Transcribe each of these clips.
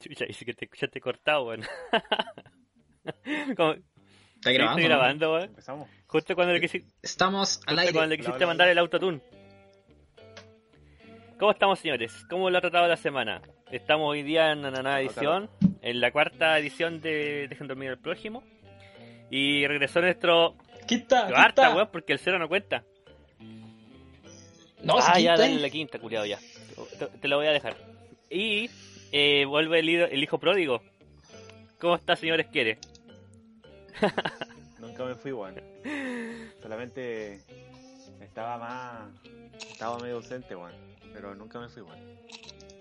Chucha, dice que te escuchaste cortado, weón. Como- ¿Está grabando? Estoy grabando, weón. Empezamos. Justo cuando le, quisi- Estamos al justo aire. cuando le quisiste Hola, mandar el autotune. ¿Cómo estamos, señores? ¿Cómo lo ha tratado la semana? Estamos hoy día en una nueva edición, en la cuarta edición de Dejen dormir al prójimo. Y regresó nuestro Quita, cuarta, quita. weón, porque el cero no cuenta. No, ah, ya, dale la quinta, culiado, ya. Te, te lo voy a dejar. Y eh, vuelve el, hijo- el hijo pródigo. ¿Cómo está, señores? Quiere? Nunca me fui, weón. Solamente estaba más. Estaba medio ausente, weón. Pero nunca me fui, weón.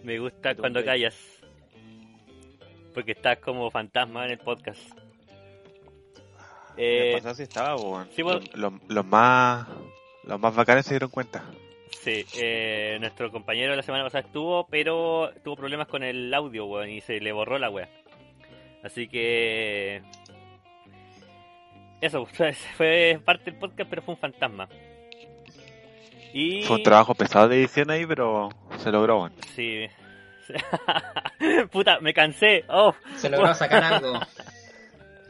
Me gusta cuando callas. Porque estás como fantasma en el podcast. Eh, el pasado sí estaba, weón. sí. Los, los- los más. Los más bacanes se dieron cuenta. Sí, eh, nuestro compañero la semana pasada estuvo, pero tuvo problemas con el audio, weón, y se le borró la wea. Así que... Eso, fue- fue parte del podcast, pero fue un fantasma. Y... Fue un trabajo pesado de edición ahí, pero se logró, weón. Sí. Puta, me cansé. Oh. Se logró sacar algo.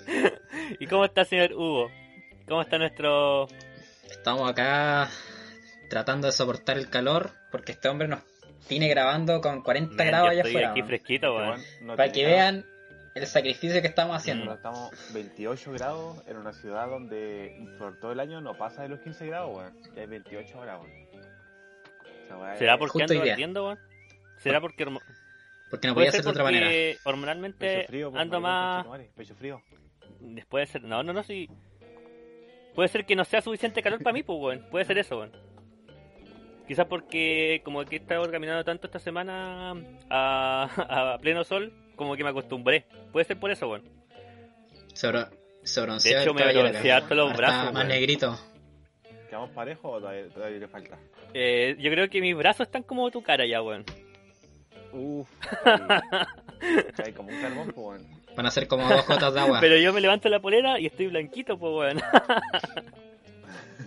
¿Y cómo está, señor Hugo? ¿Cómo está nuestro... Estamos acá tratando de soportar el calor porque este hombre nos tiene grabando con 40 Man, grados allá estoy afuera. aquí fresquito, no Para que vean el sacrificio que estamos haciendo. estamos 28 grados en una ciudad donde por todo el año no pasa de los 15 grados, weón. Ya hay 28 ahora, weón. Esa weá ¿Será porque ando ardiendo, weón? ¿Será porque Porque no podía ser de otra porque manera. hormonalmente frío, pues, ando más... Pecho frío. Puede ser... No, no, no, sí. Puede ser que no sea suficiente calor para mí, pues, weón. Puede ser eso, weón. Quizás porque como que he estado caminando tanto esta semana a, a pleno sol, como que me acostumbré. Puede ser por eso, weón. Se, se bronceó De hecho, me bronceé hasta los brazos, Está más negrito. ¿Quedamos parejos o todavía, todavía le falta? Eh, yo creo que mis brazos están como tu cara ya, weón. Uff. Hay como un carbón, pues, weón. Van a ser como dos gotas de agua. Pero yo me levanto la polera y estoy blanquito, pues, weón.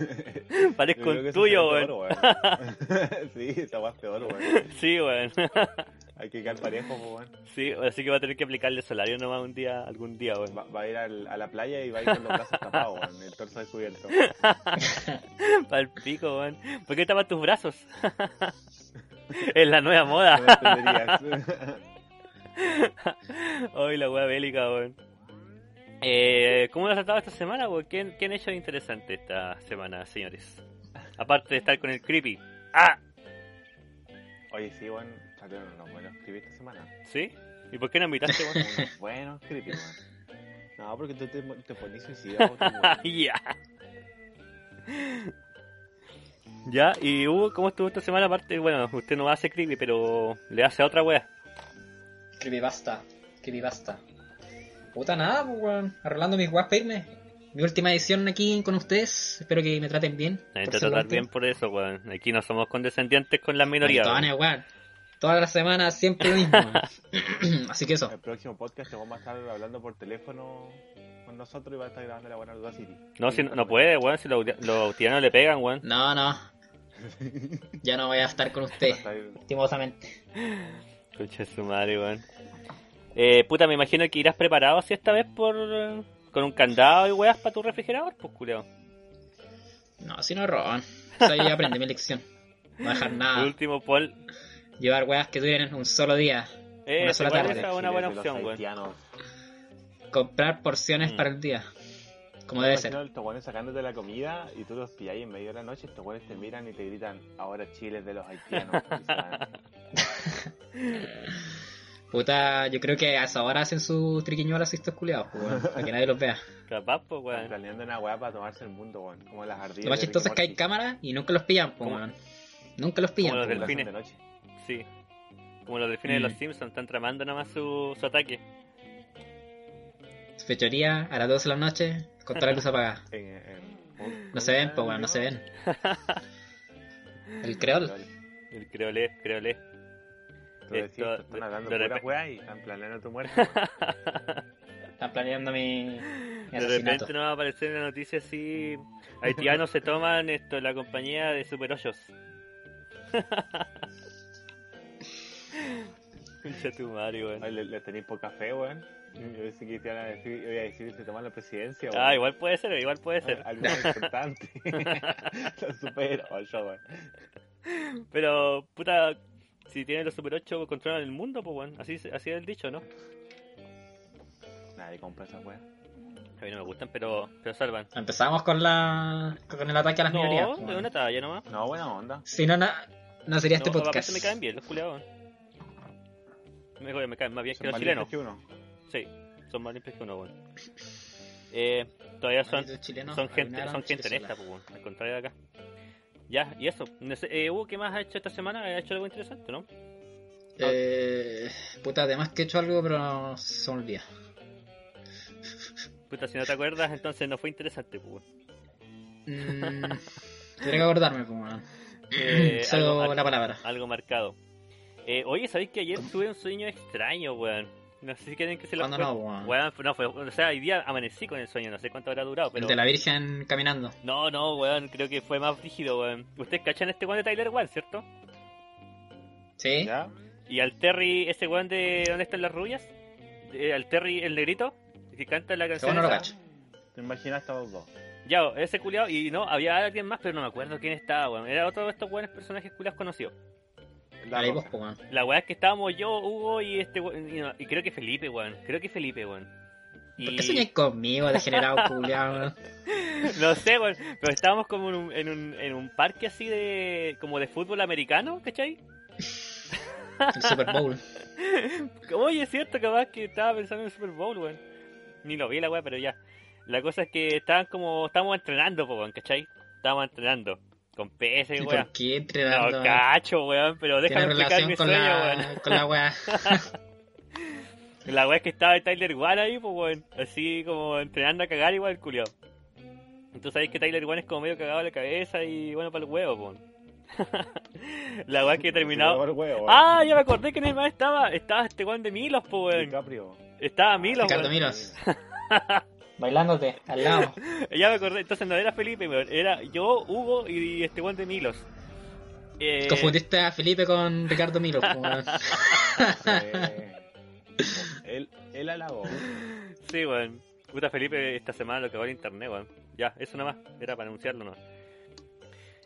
Parezco un tuyo, weón. sí, esa weá es peor, weón. Sí, weón. Hay que quedar parejo, weón. Sí, así que va a tener que aplicarle solario nomás un día, algún día, weón. Va, va a ir al- a la playa y va a ir con los brazos tapados, weón. El torso descubierto. Para el pico, weón. ¿Por qué tapas tus brazos? es la nueva No moda. entenderías. Hoy la wea bélica, weón. Eh, ¿Cómo lo has tratado esta semana, weón? ¿Qué, ¿Qué han hecho de interesante esta semana, señores? Aparte de estar con el creepy. ¡Ah! Oye, sí, weón. Salieron unos buenos creepy esta semana. ¿Sí? ¿Y por qué no invitaste, weón? Unos buenos creepy, weón. No, porque tú te, te pones suicida, weón. ya. Ya, y Hugo, ¿cómo estuvo esta semana? Aparte, bueno, usted no hace creepy, pero le hace a otra wea. Creepypasta. Creepypasta. Puta nada, pues, weón. Arreglando mis para irme. Mi última edición aquí con ustedes. Espero que me traten bien. Hay que por ser tratar bien por eso, weón. Aquí no somos condescendientes con las minorías. weón. Todas las semanas siempre lo mismo. Así que eso. El próximo podcast te vamos a estar hablando por teléfono con nosotros y va a estar grabando la buena Duda City. No, si no, no puede, weón, si los, los le pegan, weón. No, no. Ya no voy a estar con usted, Va a estar- lastimosamente. Concha de su madre, weón. Eh, puta, me imagino que irás preparado así esta vez por... con un candado y weas para tu refrigerador, pues, culiao. No, si no roban. O sea, yo aprendí mi lección. No dejar nada. último, Paul. Llevar weas que duren un solo día. Eh, Una sola tarde. esa es una buena opción, weón. Comprar porciones Mm. para el día. Como debe ser. Estos buenos sacándote la comida y tú los pilláis en medio de la noche. Estos buenos te miran y te gritan: Ahora Chile es de los haitianos. Puta, yo creo que a esa hora hacen sus triquiñuelas estos culiados, pues, weón, para que nadie los vea. Capaz, pues, weón. planeando una weá para tomarse el mundo, weón. Como las ardillas. Lo más de chistoso es que y hay cámaras y nunca los pillan, pues, weón. Nunca los pillan. Como los pues, delfines. de noche. Sí. Como los delfines de Mm. los Simpsons, están tramando nomás su, su ataque. Fechoría a las 12 de la noche con toda la luz apagada. En- en- No se ven, pues, weón, no se ven. El creol. El creolé, creolé. Tú decís, Esto- están hablando de pura repe- weá y están planeando tu muerte. Están planeando mi, mi De repente nos va a aparecer en la noticia así... Haitianos se toman esto la compañía de Super 8. Concha tu madre, weón. Ay, le, le tenéis poca fe, weón. Yo pensé que te iban a decir, iba a decir que se toman la presidencia, weón. Ah, igual puede ser, igual puede ser. Algo representante. Lo supero, yo, weón. Pero, puta, si tienen los Super 8 controlan el mundo, pues, weón. Así, así es el dicho, ¿no? Nadie compra esa weón. A mí no me gustan, pero, pero salvan. Empezamos con la con el ataque a las minorías. No, pues, de weón. una talla nomás. No, buena onda. Si no, na- no sería este no, podcast. aparte me caen bien los culiados. Me, me caen más bien que Son los más chilenos. limpios que uno. Sí, son más limpios que uno, weón. Eh, todavía son, chilenos, son gente, son gente honesta, sola. pues, weón. Al contrario de acá. Ya, y eso. No eh, Hugo, ¿qué más ha hecho esta semana? Ha hecho algo interesante, ¿no? Eh, puta, además que he hecho algo, pero se me olvida. Puta, si no te acuerdas, entonces no fue interesante, pues. Mm, tendré que acordarme, pues. Eh, algo- la palabra. Algo marcado. Eh, oye, ¿sabéis que ayer tuve un sueño extraño, weón? No sé si quieren que se lo ¿Cuándo cuente. no, weón? Weón, no fue, o sea, hoy día amanecí con el sueño, no sé cuánto habrá durado, pero... El de la Virgen caminando. No, no, weón, creo que fue más rígido, weón. Ustedes cachan este weón de Tyler One, ¿cierto? ¿Sí? ¿Ya? Y al Terry, ese weón de ¿Dónde están las rubias? Eh, al Terry, el negrito, que canta la canción. no lo cacho. Te imaginaste a los dos. Ya, ese culiao, y no, había alguien más, pero no me acuerdo quién estaba, weón. Era otro de estos weones personajes culiados conocidos. La weón. La weá es que estábamos yo, Hugo y este weón, y, no, y creo que Felipe, weón. Creo que Felipe, weón. Y... ¿Por qué soñáis conmigo, degenerado, culiao, weón? No sé, weón, pero estábamos como en un, en un, en un parque así de, como de fútbol americano, ¿cachai? El Super Bowl. Oye, es cierto, capaz que estaba pensando en el Super Bowl, weón. Ni lo vi la weá, pero ya. La cosa es que estaban como, estábamos entrenando, po, weón, ¿cachai? Estábamos entrenando. Con PS, ¿Y weón. por qué entrenando? No, cacho, weón, pero déjame explicar relación mi con sueño, la, weón. con la weá. La weá es que estaba el Tyler One ahí, pues weón. Así como entrenando a cagar igual, culiao. Entonces sabéis que Tyler One es como medio cagado de la cabeza y bueno para el huevo, po. la weá es que he terminado. Huevo, Ah, ya me acordé que en el más estaba. Estaba este weón de Milos, po weón. DiCaprio. Estaba Milos, Ricardo weón. Milos. Bailándote, al lado. Ya me acordé, entonces no era Felipe. Era yo, Hugo y este weón de Milos. Eh, Confundiste a Felipe con Ricardo Milos. Eh, él, él halagó. Sí, weón. Puta Felipe esta semana lo que va el internet, weón. Ya, eso nomás. Era para anunciarlo nomás.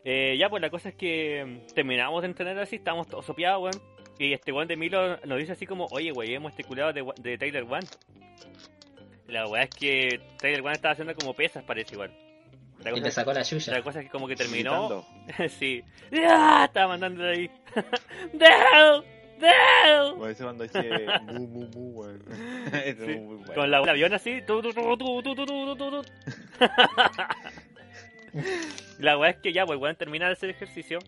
Eh, ya, pues la cosa es que mm, terminamos de entrenar así, estábamos todos sopeados, weón. Y este weón de Milo nos dice así como, oye, wey, hemos este culado de, de Taylor One. La weá es que Taylor One estaba haciendo como pesas, parece igual. La Y le sacó la la chucha. cosa es que como que terminó. Sí. ¡Ah! Estaba mandando ahí. Ese cuando dice mu mu mu, weón. Bueno. Con la, el avión así. tu, tu, tu, tu, tu, tu, tu, tu, tu. la weá es que ya, pues, weón, termina de hacer ejercicio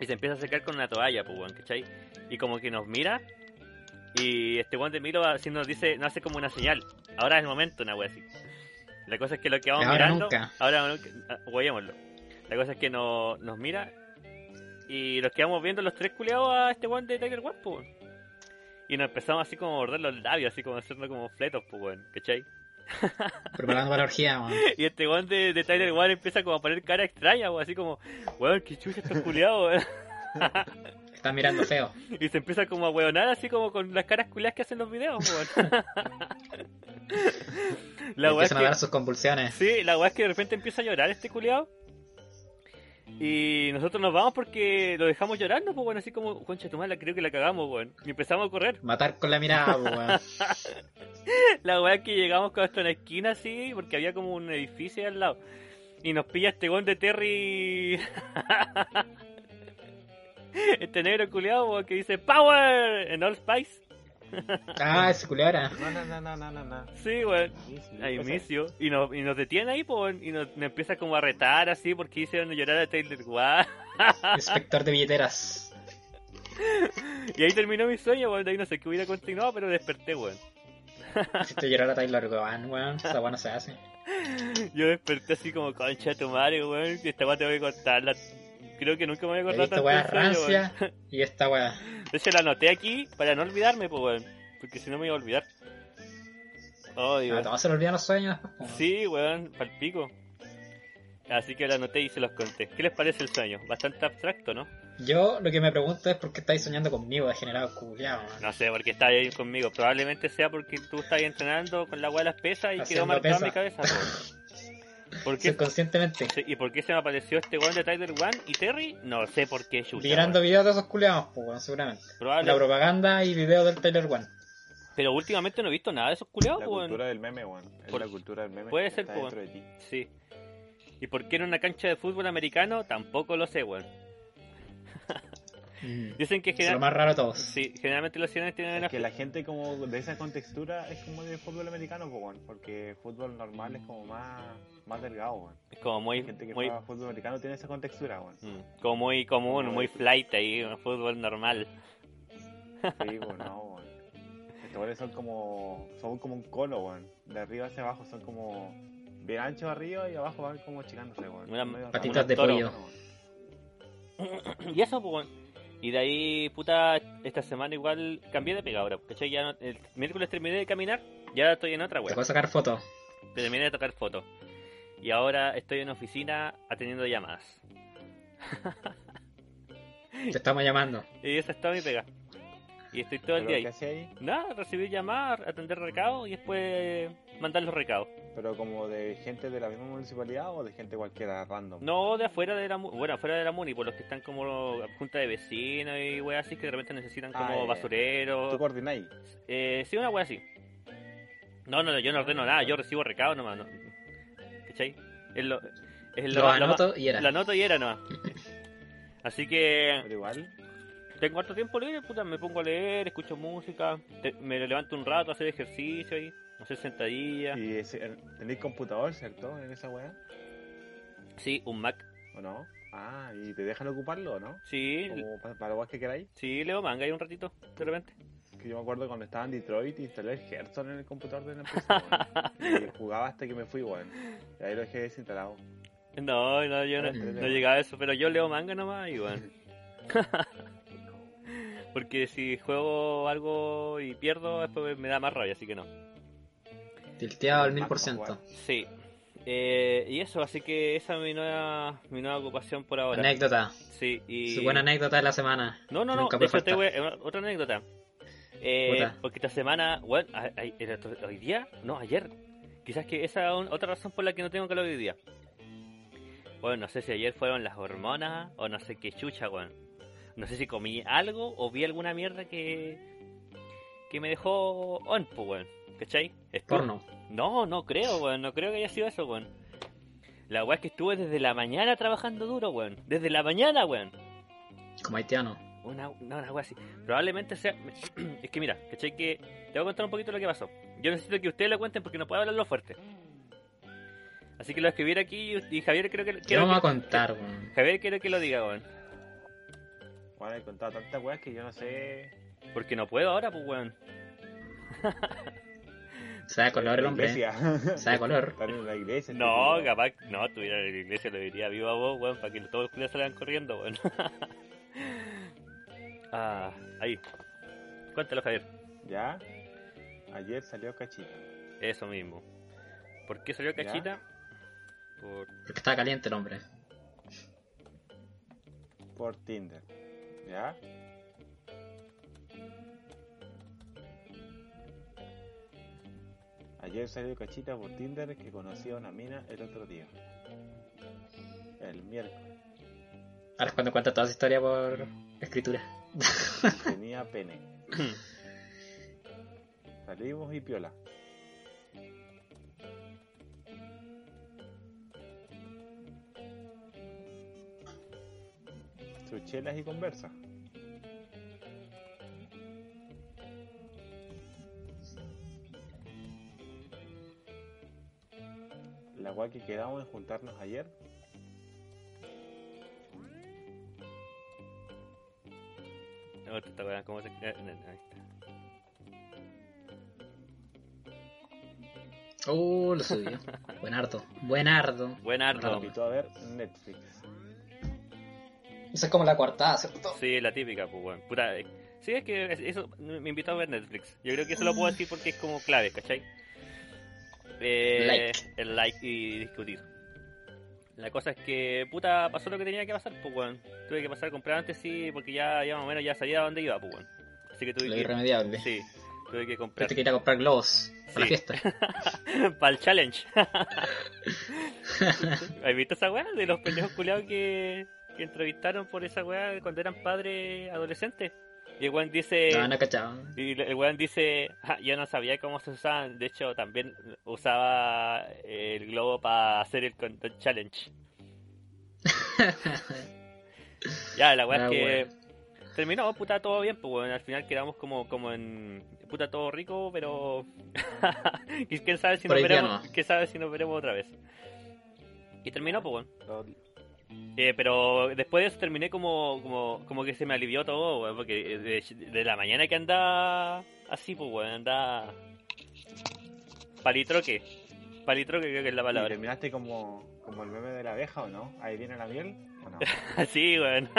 y se empieza a secar con una toalla, pues, weón, ¿cachai? Y como que nos mira y este weón de Milo así nos dice, nos hace como una señal. Ahora es el momento, una weá así. La cosa es que lo que vamos Ahora mirando. nunca. Ahora nunca. ah. La cosa es que no, nos mira y nos quedamos viendo los tres culeados a este weón de Tiger One, pues. Y nos empezamos así como a morder los labios, así como hacernos como fletos, pues, weón, ¿cachai? Preparando para la orgía, weón. Y este weón de, de Tyler One empieza como a poner cara extraña, weón, así como, weón, qué chucha estos culiados, weón. Están mirando feo. Y se empieza como a weonar así como con las caras culiadas que hacen los videos, weón. la weá es Empiezan a dar que, sus convulsiones. sí, la weá es que de repente empieza a llorar este culiado. Y nosotros nos vamos porque lo dejamos llorando, pues bueno, así como, concha tu madre, creo que la cagamos, weón. Y empezamos a correr. Matar con la mirada, pues, weón. La weá es que llegamos hasta una esquina así, porque había como un edificio ahí al lado. Y nos pilla este weón de Terry. este negro culiado que dice Power en All Spice. Ah, ese culebra. No, no, no, no, no, no, no. Sí, weón. Ahí inicio. Y nos, y nos detiene ahí, pues, y nos, nos empieza como a retar así porque hicieron llorar a Taylor One. Inspector de billeteras. y ahí terminó mi sueño, weón. De ahí no sé qué hubiera continuado, pero desperté, weón. Hiciste llorar a Tyler Govan, weón. Esa weón no se hace. Yo desperté así como concha de tu madre, weón. Y esta weá te voy a contarla. Creo que nunca me voy a He acordar visto tanto weón. rancia y esta weá. Hecho la anoté aquí para no olvidarme, pues, weón. Porque si no me iba a olvidar. Ay, Ah, te vas a olvidar los sueños. Sí, weón, palpico. Así que la anoté y se los conté. ¿Qué les parece el sueño? Bastante abstracto, ¿no? Yo lo que me pregunto es por qué estáis soñando conmigo, degenerado culiao, man. No sé por qué estás ahí conmigo. Probablemente sea porque tú estás entrenando con la weá de las pesas y quedó marcado en mi cabeza. po. ¿Por qué? Subconscientemente. ¿Y por qué se me apareció este weón de Tyler One y Terry? No sé por qué, chucha. Mirando weón. videos de esos culiados, pues, weón, seguramente. Probable- La propaganda y videos del Taylor One. Pero últimamente no he visto nada de esos culeados, La weón. cultura del meme, weón. Es Por- la cultura del meme. puede ser, está po, dentro de ti. Sí. ¿Y por qué en una cancha de fútbol americano? Tampoco lo sé, weón. Dicen que Es lo general- más raro de todos. sí, generalmente los chilenos tienen una... Es que la gente como de esa contextura es como de fútbol americano. Porque fútbol normal es como más, más delgado, weón. Es como muy... La gente que muy juega fútbol americano tiene esa contextura, weón. mm, como muy común, muy flight ahí, un fútbol normal. Sí, pues no. Estos son como. son como un cono, weón. De arriba hacia abajo son como. bien anchos arriba y abajo van como achicándose, weón. Una- patitas de toro. pollo. y eso, pues. Y de ahí, puta, esta semana igual cambié de pega ahora, ¿cachai? Ya no- el miércoles terminé de caminar, ya estoy en otra Te web. puedo sacar fotos. Terminé de tocar fotos. Y ahora estoy en oficina atendiendo llamadas. Te estamos llamando. Y esa es toda mi pega. Y estoy todo el día ¿qué ahí. ahí? Nada, recibir llamadas, atender recados y después mandar los recados. Pero como de gente de la misma municipalidad o de gente cualquiera random. No de afuera de la bueno, afuera de la MUNI, por los que están como junta de vecinos y weas así que de repente necesitan Ah, como ya. basureros. ¿Tú coordináis? Eh, sí, una wea así. No, no, yo no ordeno nada, yo recibo recados nomás. No. ¿Cachai? Es lo, es lo, Lo lo- anoto y era. Lo anoto y era nomás. Así que Pero igual. Tengo harto tiempo libre, puta, me pongo a leer, escucho música, te- me levanto un rato a hacer ejercicio ahí, hacer sentadillas. Y ese- tenéis computador, ¿cierto? En esa weá. Sí, un Mac. ¿O no? Ah, ¿y te dejan ocuparlo o no? Sí, Como pa- para vos que queráis. sí, leo manga ahí un ratito, de repente. Que yo me acuerdo cuando estaba en Detroit instalé el Hearthstone en el computador de la empresa. Y jugaba hasta que me fui, weón. Y ahí lo dejé desinstalado. No, no, yo no, no llegaba a eso, pero yo leo manga nomás y bueno. Porque si juego algo y pierdo, después me da más rabia, así que no. Tilteado al mil por ciento. Sí. Eh, y eso, así que esa es mi nueva, mi nueva ocupación por ahora. Anécdota. Sí, y... Su buena anécdota de la semana. No, no, no, de puede hecho te faltar. voy a- otra anécdota. Eh, porque esta semana, bueno, hoy día, no, ayer. Quizás que esa es otra razón por la que no tengo calor hoy día. Bueno, no sé si ayer fueron las hormonas o no sé qué chucha, weón. No sé si comí algo o vi alguna mierda que que me dejó on, pues, weón. ¿Cachai? Porno. No, no creo, weón. No creo que haya sido eso, weón. La weá es que estuve desde la mañana trabajando duro, weón. Desde la mañana, weón. Como haitiano. Una, no, una wea así. Probablemente sea. Es que mira, ¿cachai? Que te voy a contar un poquito lo que pasó. Yo necesito que ustedes lo cuenten porque no puedo hablarlo fuerte. Así que lo escribiré aquí y Javier creo que. ¿Qué quiero vamos a contar, weón? Javier quiero que lo diga, weón. Bueno, he contado tantas weas que yo no sé. Porque no puedo ahora, pues, weón. Da color el hombre. Se da color. Están en la iglesia. No, capaz. No, tuviera en la iglesia lo diría viva vos, weón, para que todos los culiados salgan corriendo, weón. ah, ahí. Cuéntalo, Javier. Ya. Ayer salió Cachita. Eso mismo. ¿Por qué salió cachita? Por. Porque está caliente el hombre. Por Tinder. ¿Ya? Ayer salió Cachita por Tinder que conoció a una mina el otro día. El miércoles. Ahora es cuando cuenta toda esa historia por escritura. Tenía pene. Salimos y piola. Sus chelas y conversa. La guay que quedamos en juntarnos ayer. No, esta weá, ¿cómo se.? Ahí está. Uh, lo subió. Buenardo. Buenardo. Buen Nos harto. invitó a ver Netflix. Esa es como la cuartada, ¿cierto? Sí, la típica, pues, weón. Puta, eh, sí, es que es- eso me invitó a ver Netflix. Yo creo que eso lo puedo decir porque es como clave, ¿cachai? Eh, Like. El like y discutir. La cosa es que, puta, pasó lo que tenía que pasar, pues, weón. Tuve que pasar a comprar antes, sí, porque ya, ya más o menos ya sabía a dónde iba, pues, weón. Así que tuve Lo que... irremediable. Sí, tuve que comprar. Te quería comprar globos para la Sí. fiesta. Para el challenge. ¿Has visto esa weá de los pendejos culiados que, que entrevistaron por esa weá cuando eran padres adolescentes? Y el weón dice... No, no cachaba. Y el weón dice, "Ah, yo no sabía cómo se usaban, de hecho también usaba el globo para hacer el content challenge. Ya, la weá Ah, es que bueno. terminó, puta, todo bien, pues weón, al final quedamos como, como en puta todo rico, pero y quién sabe si Por nos veremos, no. quién sabe si nos veremos otra vez. Y terminó, pues weón. Eh, pero después de eso terminé como, como, como que se me alivió todo, weón, porque de, de la mañana que andaba así, pues, weón, andaba palitroque. Palitroque creo que es la ¿Y palabra. terminaste como, como el meme de la abeja o no? Ahí viene la miel o no? Así, weón.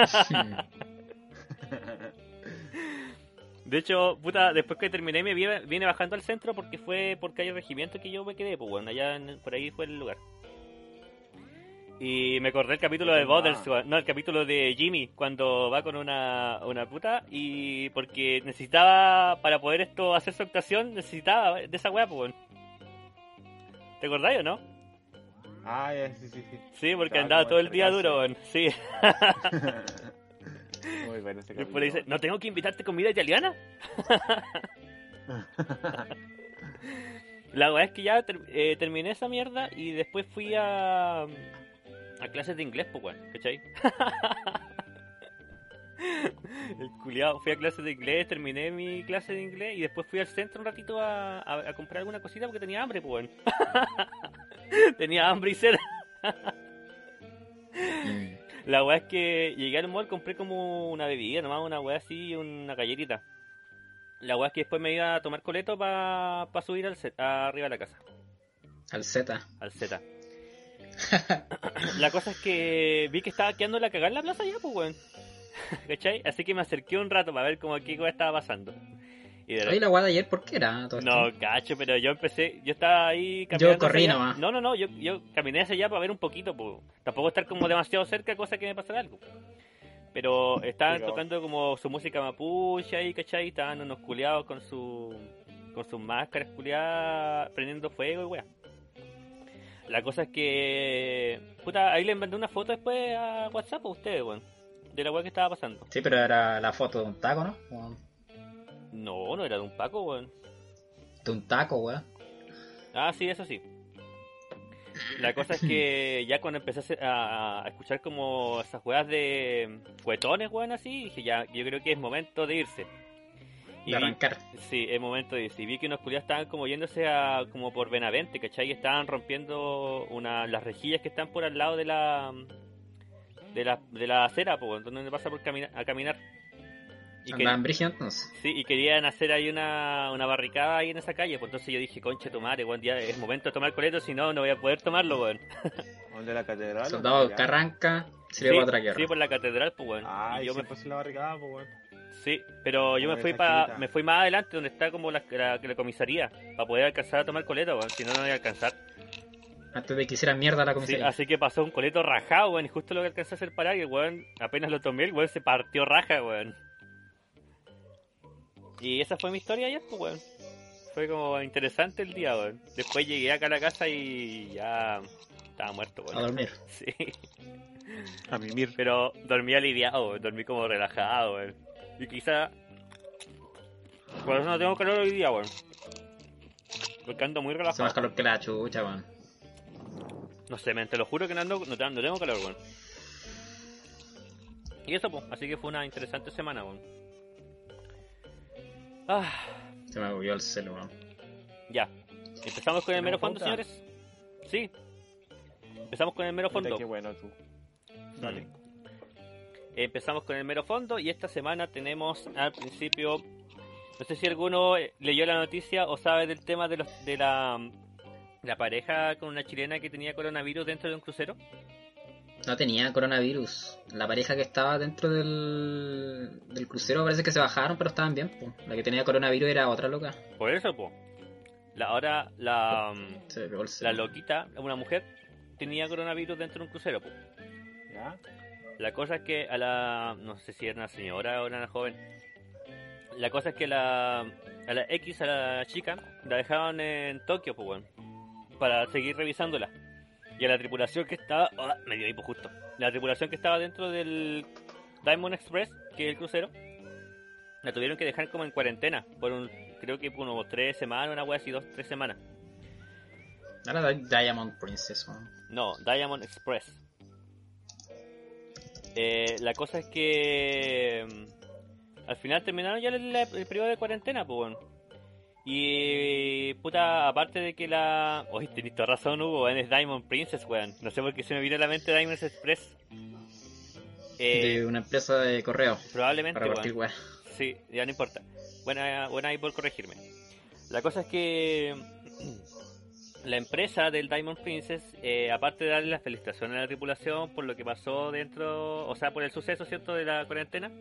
De hecho, puta, después que terminé me vine, vine bajando al centro porque fue porque hay regimiento que yo me quedé, pues, weón, allá en- por ahí fue el lugar. Y me acordé el capítulo de weón, no, el capítulo de Jimmy, cuando va con una, una puta y porque necesitaba, para poder esto hacer su actuación, necesitaba de esa weá, pues, weón. ¿Te acordáis o no? Ah, ya, sí, sí, sí. Sí, porque Estaba andaba todo el día duro, weón, sí. Muy bueno ese Después le dice, capítulo. ¿no tengo que invitarte comida italiana? La verdad es que ya ter- eh, terminé esa mierda y después fui a, a clases de inglés, pues, weón, ¿cachai? El culiao, fui a clases de inglés, terminé mi clase de inglés y después fui al centro un ratito a, a- a comprar alguna cosita porque tenía hambre, pues, weón. tenía hambre y sed. La weá es que llegué al mall, compré como una bebida, nomás una weá así una galletita. La weá es que después me iba a tomar coleto para subir al set, arriba de la casa, Al Z. al Z. la cosa es que vi que estaba quedando la cagada en la plaza ya, pues weón. ¿Cachai? Así que me acerqué un rato para ver como qué cosa estaba pasando. Y de Oye, la guada ayer, ¿por qué era todo esto? no, cacho, pero yo empecé, yo estaba ahí caminando. corrí hacia allá. nomás. No, no, no, yo, yo caminé hacia allá para ver un poquito, pues. Tampoco estar como demasiado cerca, cosa que me pasara algo. Pero estaban Pero- tocando como su música mapuche ahí, ¿cachai? Estaban unos culiados con su con sus máscaras culiadas prendiendo fuego y weá. La cosa es que. Puta, ahí le mandé una foto después a WhatsApp a ustedes, weón. De la weá que estaba pasando. Sí, pero era la foto de un taco, ¿no? No, no era de un Paco, weón. De un taco, weón. Ah, sí, eso sí. La cosa es que ya cuando empecé a a, escuchar como esas juegas de cuetones, weón, así, dije ya, yo creo que es momento de irse. Y De vi- arrancar. sí, es momento de. Y vi que unos culiados estaban como yéndose a, como por Benavente, ¿cachai? Y estaban rompiendo una, las rejillas que están por al lado de la de la, de la acera, pues, donde pasa por camina- a caminar. Y Andaban entonces. Sí, y querían hacer ahí una, una barricada ahí en esa calle, pues entonces yo dije, conche madre, weón, ya es momento de tomar coleto, si no, no voy a poder tomarlo, weón. ¿Dónde la catedral? Soldado. Carranca, Sí, sirve para otra guerra. sí, por la catedral, pues, weón. Ah, y yo me, se la barricada, pues, bueno. Sí, pero yo me fui esa pa, esquinita. me fui más adelante, donde está como la, la, la comisaría, para poder alcanzar a tomar coleto, weón, si no, no voy a alcanzar. Antes de que hiciera mierda la Sí, comisaría. así que pasó un coleto rajado, weón, y justo lo que alcancé a hacer parar, y el weón, apenas lo tomé, el weón se partió raja, weón. Y esa fue mi historia ayer, pues, weón. Fue como interesante el día, weón. Después llegué acá a la casa y ya estaba muerto, A weón. dormir. Sí, A mimir. pero dormí aliviado, weón. Dormí como relajado, weón. Y quizá... Por eso no tengo calor hoy día, weón. Porque ando muy Hace relajado. más calor que la chucha, weón. No sé, men, te lo juro que no, ando, no, te- no tengo calor, weón. Y eso, pues, así que fue una interesante semana, weón. Ah, Se me movió el celo, weón. ya. Empezamos con el mero ¿Tenemos fondo, señores. Sí. Empezamos con el mero fondo. Qué bueno tú. Dale. Mm. Empezamos con el mero fondo y esta semana tenemos al principio, no sé si alguno eh, leyó la noticia o sabe del tema de, los, de la, la pareja con una chilena que tenía coronavirus dentro de un crucero. No tenía coronavirus. La pareja que estaba dentro del, del crucero parece que se bajaron, pero estaban bien. po. La que tenía coronavirus era otra loca. Por eso, po. La, ahora la, mm, la loquita, una mujer, tenía coronavirus dentro de un crucero. po. ¿Ya? La cosa es que a la. No sé si era una señora o era una joven. La cosa es que la. A la X, a la chica, la dejaron en Tokio, pues, weón. Para seguir revisándola. Y a la tripulación que estaba. ah, me dio hipo justo. La tripulación que estaba dentro del Diamond Express, que es el crucero, la tuvieron que dejar como en cuarentena. Por un. Creo que por unos tres semanas, una wea así, dos, tres semanas. Ahora Di- Diamond Princess, weón. No, Diamond Express. Eh, la cosa es que mm, al final terminaron ya el, el periodo de cuarentena, pues bueno. Y puta, aparte de que la... Oye, tenés toda razón, Hugo, weón, es Diamond Princess, weón. No sé por qué se me vino a la mente Diamond Express. Eh, De una empresa de correo. probablemente, Para weón. partir weá. Sí, ya no importa. Buena, buena ahí por corregirme. La cosa es que la empresa del Diamond Princess, eh, aparte de darle las felicitaciones a la tripulación por lo que pasó dentro, o sea, por el suceso, ¿cierto?, de la cuarentena,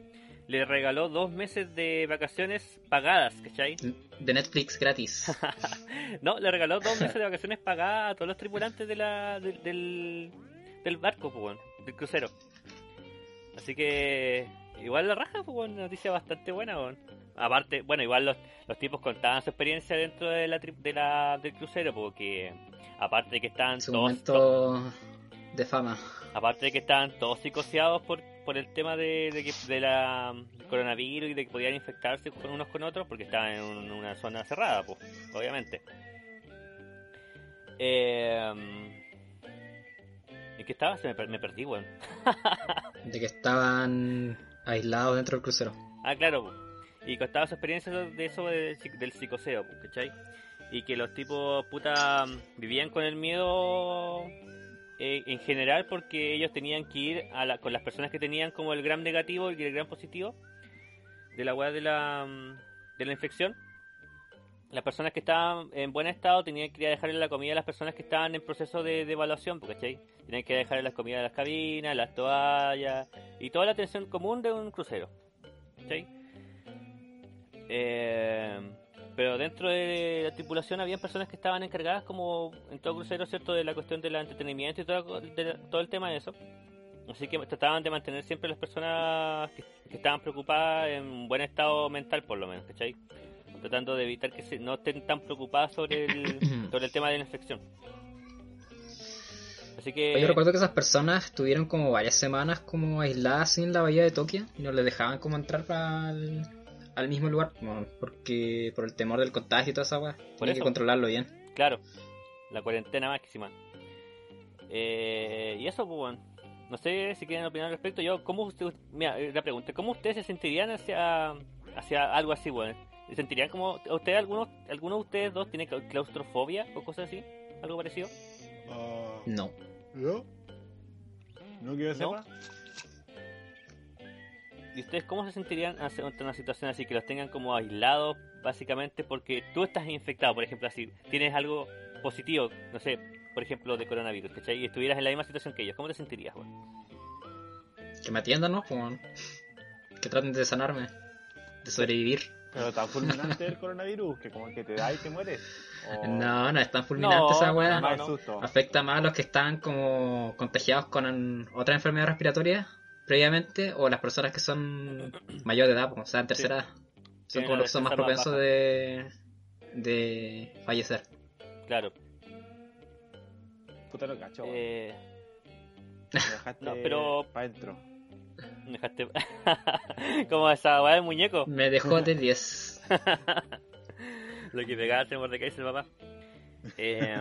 le regaló dos meses de vacaciones pagadas, ¿cachai? De Netflix gratis. No, le regaló dos meses de vacaciones pagadas a todos los tripulantes de la, del, del, del barco, pues, del crucero. Así que, igual la raja, pues, noticia bastante buena, weón. Aparte, bueno, igual los, los tipos contaban su experiencia dentro de la, de la del crucero, porque aparte de que estaban Su todos, momento de fama. aparte de que estaban todos psicoseados por, por el tema de, de, que, de la del coronavirus y de que podían infectarse con unos con otros, porque estaban en un- una zona cerrada, pues, obviamente. Eh, ¿En qué estaba? Se me, per- me perdí, weón. De que estaban aislados dentro del crucero. Ah, claro. Y contaba su experiencia de eso de- del psicoseo, ¿cachai? Y que los tipos, puta, vivían con el miedo eh, en general porque ellos tenían que ir a la- con las personas que tenían como el gram negativo y el gram positivo de la weá de la, mm, de la infección. Las personas que estaban en buen estado tenían que ir a dejarle la comida a las personas que estaban en proceso de, de evaluación, ¿cachai? Tenían que dejarle las comidas de las cabinas, las toallas y toda la atención común de un crucero. ¿cachai? Eh, pero dentro de la tripulación había personas que estaban encargadas, como en todo crucero, ¿cierto?, de la cuestión del entretenimiento y todo, de- todo el tema de eso. Así que trataban de mantener siempre las personas que, que estaban preocupadas en buen estado mental, por lo menos, ¿cachai? Tratando de evitar que se- no estén tan preocupadas sobre el, sobre el tema de la infección. Así que... Yo recuerdo que esas personas estuvieron como varias semanas como aisladas en la bahía de Tokio y no les dejaban como entrar al, al mismo lugar porque por el temor del contagio y toda esa weá. Tienen que controlarlo bien. Claro, la cuarentena máxima. Eh, y eso, pues, bueno. No sé si quieren opinar al respecto. Yo, ¿cómo usted, mira, eh, la pregunta, ¿cómo ustedes se sentirían hacia, hacia algo así, bueno? ¿Se sentirían como, ¿ustedes, algunos, alguno de ustedes dos tiene clau- claustrofobia o cosas así? ¿Algo parecido? Ah, No. ¿Yo? ¿No quiero ¿No? ¿Y ustedes cómo se sentirían ante una situación así, que los tengan como aislados, básicamente, porque tú estás infectado, por ejemplo, así, tienes algo positivo, no sé, por ejemplo, de coronavirus, ¿cachai? Y estuvieras en la misma situación que ellos, ¿cómo te sentirías, weón? Que me atiendan, ¿no? Como que traten de sanarme, de sobrevivir. Pero tan fulminante el coronavirus que como que te da y te mueres. O... No, no es tan fulminante No, esa weá. No. Afecta más a los que están como contagiados con otra enfermedad respiratoria previamente o las personas que son mayor de edad, o sea, en tercera edad. Son como los que son más propensos de, de fallecer. Claro. Puta lo cacho. Eh, Me dejaste no, pero- pa' dentro. me dejaste... como esa weá del muñeco. Me dejó de 10. Lo que pegaba se Mordecai el papá. Eh,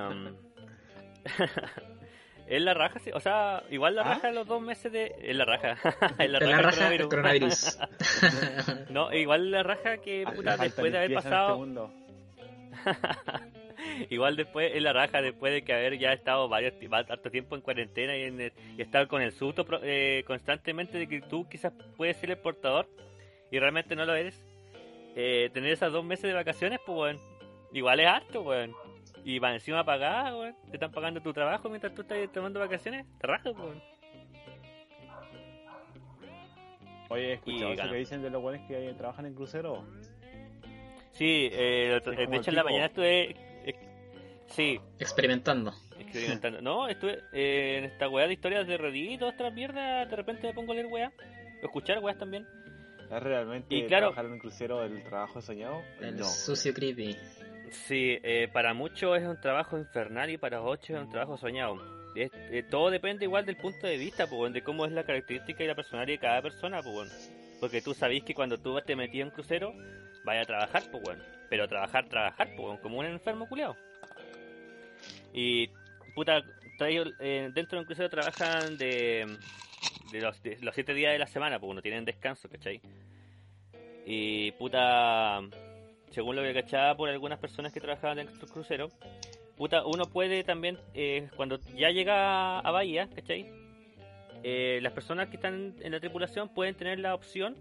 es la raja, sí. O sea, igual la ¿Ah? raja de los dos meses de... Es la raja. es la raja, la coronavirus. No, igual la raja que, puta, después de haber este pasado... mundo. Igual después es la raja después de que haber ya estado varios harto tiempo en cuarentena y, en el- y estar con el susto pro- eh, constantemente de que tú quizás puedes ser el portador y realmente no lo eres. Eh, tener esas dos meses de vacaciones, pues bueno, igual es harto, weón. Y va encima pagada, weón. Te están pagando tu trabajo mientras tú estás tomando vacaciones. Te rajas, weón. Oye, ¿he escuchado Y eso que dicen de los buenos que trabajan en crucero? Sí, eh, como de hecho en la mañana estuve... eh, sí, Experimentando. Inventando. No, estuve eh, en esta weá de historias de Reddit y todas estas mierdas. De repente me pongo a leer weá. O escuchar weas también. ¿Es realmente Y claro- trabajar en un crucero el trabajo soñado? El No. sucio creepy. Sí, eh, para muchos es un trabajo infernal y para otros es un trabajo soñado. Eh, todo depende igual del punto de vista, pues, de cómo es la característica y la personalidad de cada persona, pues, weón. Porque tú sabés que cuando tú te metías en crucero, vaya a trabajar, pues, weón. Pero trabajar, trabajar, pues, como un enfermo culiado. Y, puta, trae- eh, dentro de un crucero trabajan de, de, los, de los siete días de la semana, pues, no tienen descanso, ¿cachai? Y, puta, según lo que cachaba por algunas personas que trabajaban dentro del crucero, puta, uno puede también, eh, cuando ya llega a Bahía, ¿cachai? Eh, las personas que están en la tripulación pueden tener la opción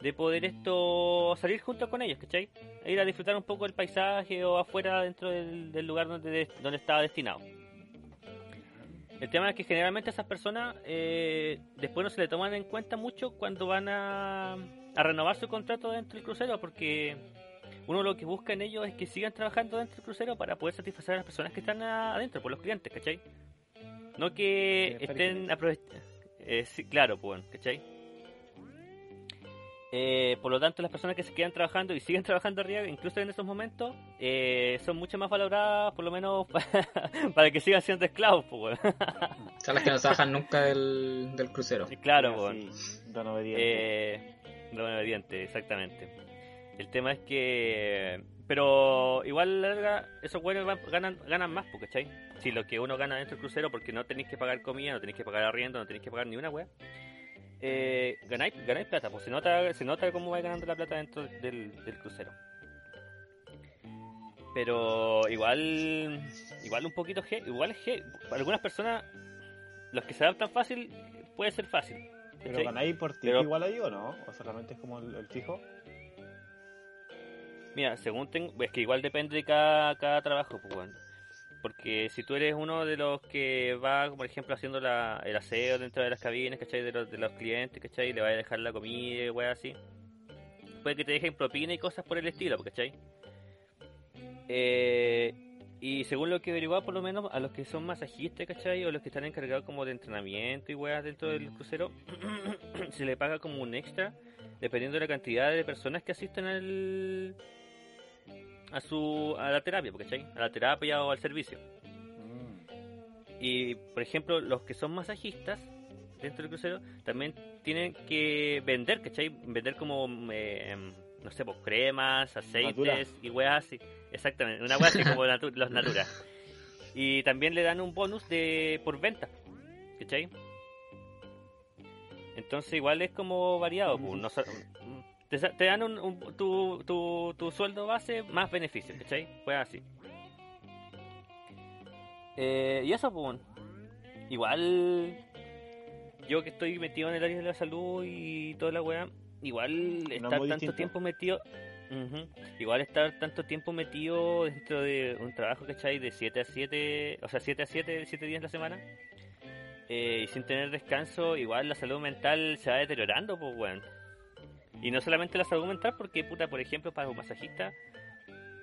de poder esto salir junto con ellos, ¿cachai? Ir a disfrutar un poco del paisaje o afuera dentro del, lugar donde, donde estaba destinado. El tema es que generalmente esas personas eh, después no se le toman en cuenta mucho cuando van a renovar su contrato dentro del crucero porque uno lo que busca en ellos es que sigan trabajando dentro del crucero para poder satisfacer a las personas que están a- adentro, por los clientes, ¿cachai? No que Sí, estén que- aprovechando... sí, claro, pues, ¿cachai? Eh, por lo tanto, las personas que se quedan trabajando y siguen trabajando arriba, incluso en esos momentos, eh, son mucho más valoradas, por lo menos para que sigan siendo esclavos, pues, bueno. Son las que no trabajan nunca del, del crucero. claro, Sí, pues. bueno. así, don obediente. Eh, no obediente, exactamente. El tema es que. Pero igual, larga, esos van- ganan, ganan más, ¿cachai? Si lo que uno gana dentro del crucero, porque no tenéis que pagar comida, no tenéis que pagar arriendo, no tenéis que pagar ni una wea, eh, ganáis, ganáis plata, pues se nota, se nota cómo vais ganando la plata dentro del, del crucero. Pero igual, igual un poquito G, igual es G. Para algunas personas, los que se adaptan fácil, puede ser fácil. ¿Pero ¿cachai? ganáis por ti Pero- igual ahí o no? ¿O solamente es como el, el fijo? Mira, según tengo, es que igual depende de cada, cada trabajo, pues, weón. Porque si tú eres uno de los que va, por ejemplo, haciendo la, el aseo dentro de las cabinas, ¿cachai? De los, de los clientes, ¿cachai? Y le va a dejar la comida y weá así. Puede que te dejen propina y cosas por el estilo, pues, ¿cachai? Eh, y según lo que he averiguado, por lo menos, a los que son masajistas, ¿cachai? O los que están encargados como de entrenamiento y weas dentro del crucero, se le paga como un extra, dependiendo de la cantidad de personas que asisten al a su a la terapia, ¿cachai? A la terapia o al servicio. Mm. Y, por ejemplo, los que son masajistas dentro del crucero también tienen que vender, ¿cachai? Vender como, eh, no sé, pues cremas, aceites Natura. y weas así. Exactamente, una wea así como natu- los Natura. Y también le dan un bonus de por venta, ¿cachai? Entonces igual es como variado, pues, no te, sa- te dan un, un- tu, tu, tu sueldo base más beneficios, ¿cachai? Pues así. Eh, y eso, pues, igual yo que estoy metido en el área de la salud y toda la weá, igual estar tanto distinto. tiempo metido, igual estar tanto tiempo metido dentro de un trabajo, ¿cachai? De 7 a 7, o sea, 7 a 7, 7 días a la semana, eh, y sin tener descanso, igual la salud mental se va deteriorando, pues, weón. Y no solamente la salud mental, porque, puta, por ejemplo, para un masajista,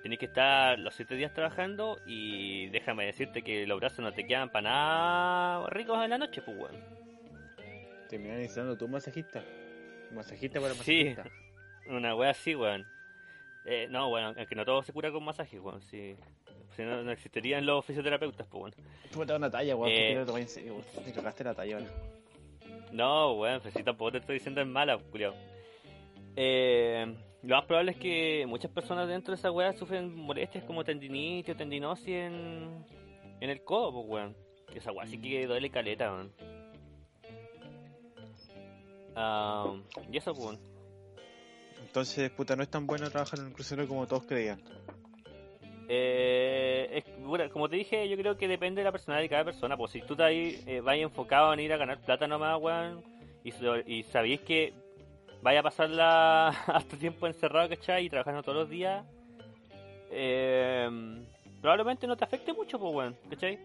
tenés que estar los 7 días trabajando y déjame decirte que los brazos no te quedan para nada ricos en la noche, pues, weón. Terminan necesitando tu masajista. Masajista para Sí. masajista. Una wea así, weón. Eh, no, bueno, aunque no todo se cura con masajes, weón. Si, si no, no existirían los fisioterapeutas, pues, weón. Tú me una talla, weón. Eh. ¿Por qué no lo tomas en serio, weón? Te cagaste la talla, weón. No, weón, pues si tampoco te estoy diciendo en mala, culiao. Eh, lo más probable es que muchas personas dentro de esa weá sufren molestias como tendinitis o tendinosis en, en el codo, pues, weón. Esa weá sí que duele caleta, weón. Ah, y eso, pues, weón. Entonces, puta, no es tan bueno trabajar en un crucero como todos creían. Eh, es- bueno, como te dije, yo creo que depende de la personalidad de cada persona. Pues si tú te ahí, eh, vas enfocado en ir a ganar plata nomás, weón, y, y sabéis que vaya a pasarla hasta tiempo encerrado, ¿cachai? Y trabajando todos los días, eh, probablemente no te afecte mucho, pues, weón, ¿cachai?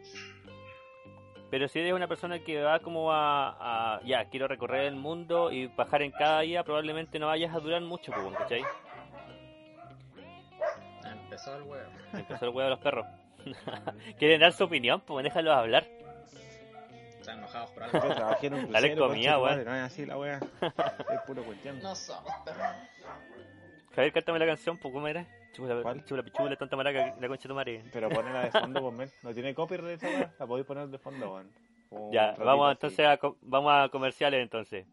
Pero si eres una persona que va como a, a, ya, quiero recorrer el mundo y bajar en cada día, probablemente no vayas a durar mucho, pues, weón, ¿cachai? Empezó el huevo. Empezó el huevo de los perros. Quieren dar su opinión, pues déjalos hablar. Están enojados por Yo algo. trabajé en un Dale crucero, comida, weón. No es así la wea. Es puro cuestión. No somos perros. Javier, cántame la canción, pues ¿cómo era? Chula, ¿Cuál? chula, pichula, tonta maraca, la concha de tu madre. Pero ponela de fondo, pues, men. No tiene copyright esa wea. La podéis poner de fondo, weón. Ya, vamos así. entonces a, co- vamos a comerciales entonces.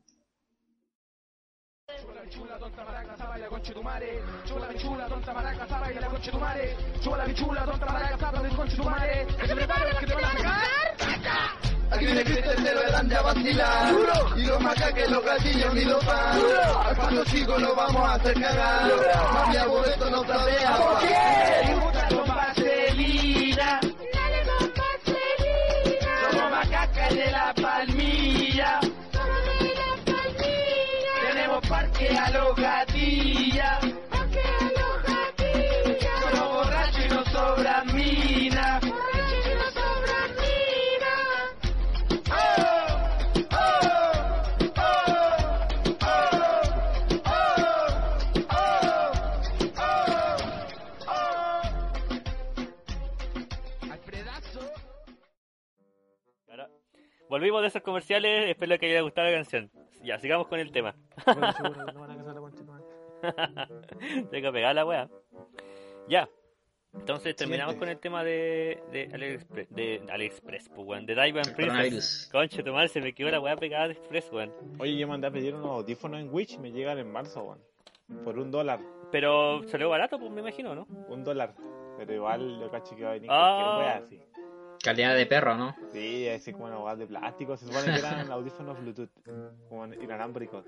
Chula, tonta maraca, zapa y la concha de tu madre. Chula, bichula, tonta maraca, zapa y la concha de tu madre. Chula, bichula, tonta maraca, zapa y la concha de tu madre. Que se preparen que te van a sacar. Aquí viene Cristian de grande a vacilar Y los macaques, los gatillos ni los pan Al paso chicos nos vamos a hacer cagar Mami, algo de esto no trapea ¿Por qué? Con vaselina. Dale con vaselina. Somos macacas de la palmilla. Somos de la palmilla. Tenemos parque a los gatillas. Volvimos de esos comerciales, espero que haya gustado la canción. Ya, sigamos con el tema. Bueno, seguro que no van a casar la. Tengo que pegar la wea. Ya. Entonces terminamos Siguiente. con el tema de, de AliExpress, de AliExpress, pues, weón, de Dive and El Princess. tu madre, se me quedó la wea pegada de Express, weón. Oye, yo mandé a pedir unos audífonos en Wish y me llegan en marzo, weón. Por un dólar. Pero salió barato, pues me imagino, ¿no? Un dólar. Pero igual lo cacho que va a venir Ah. cualquier wea así. Calidad de perro, ¿no? Sí, así como una hueá de plástico. Se supone que eran audífonos Bluetooth. Como inalámbricos.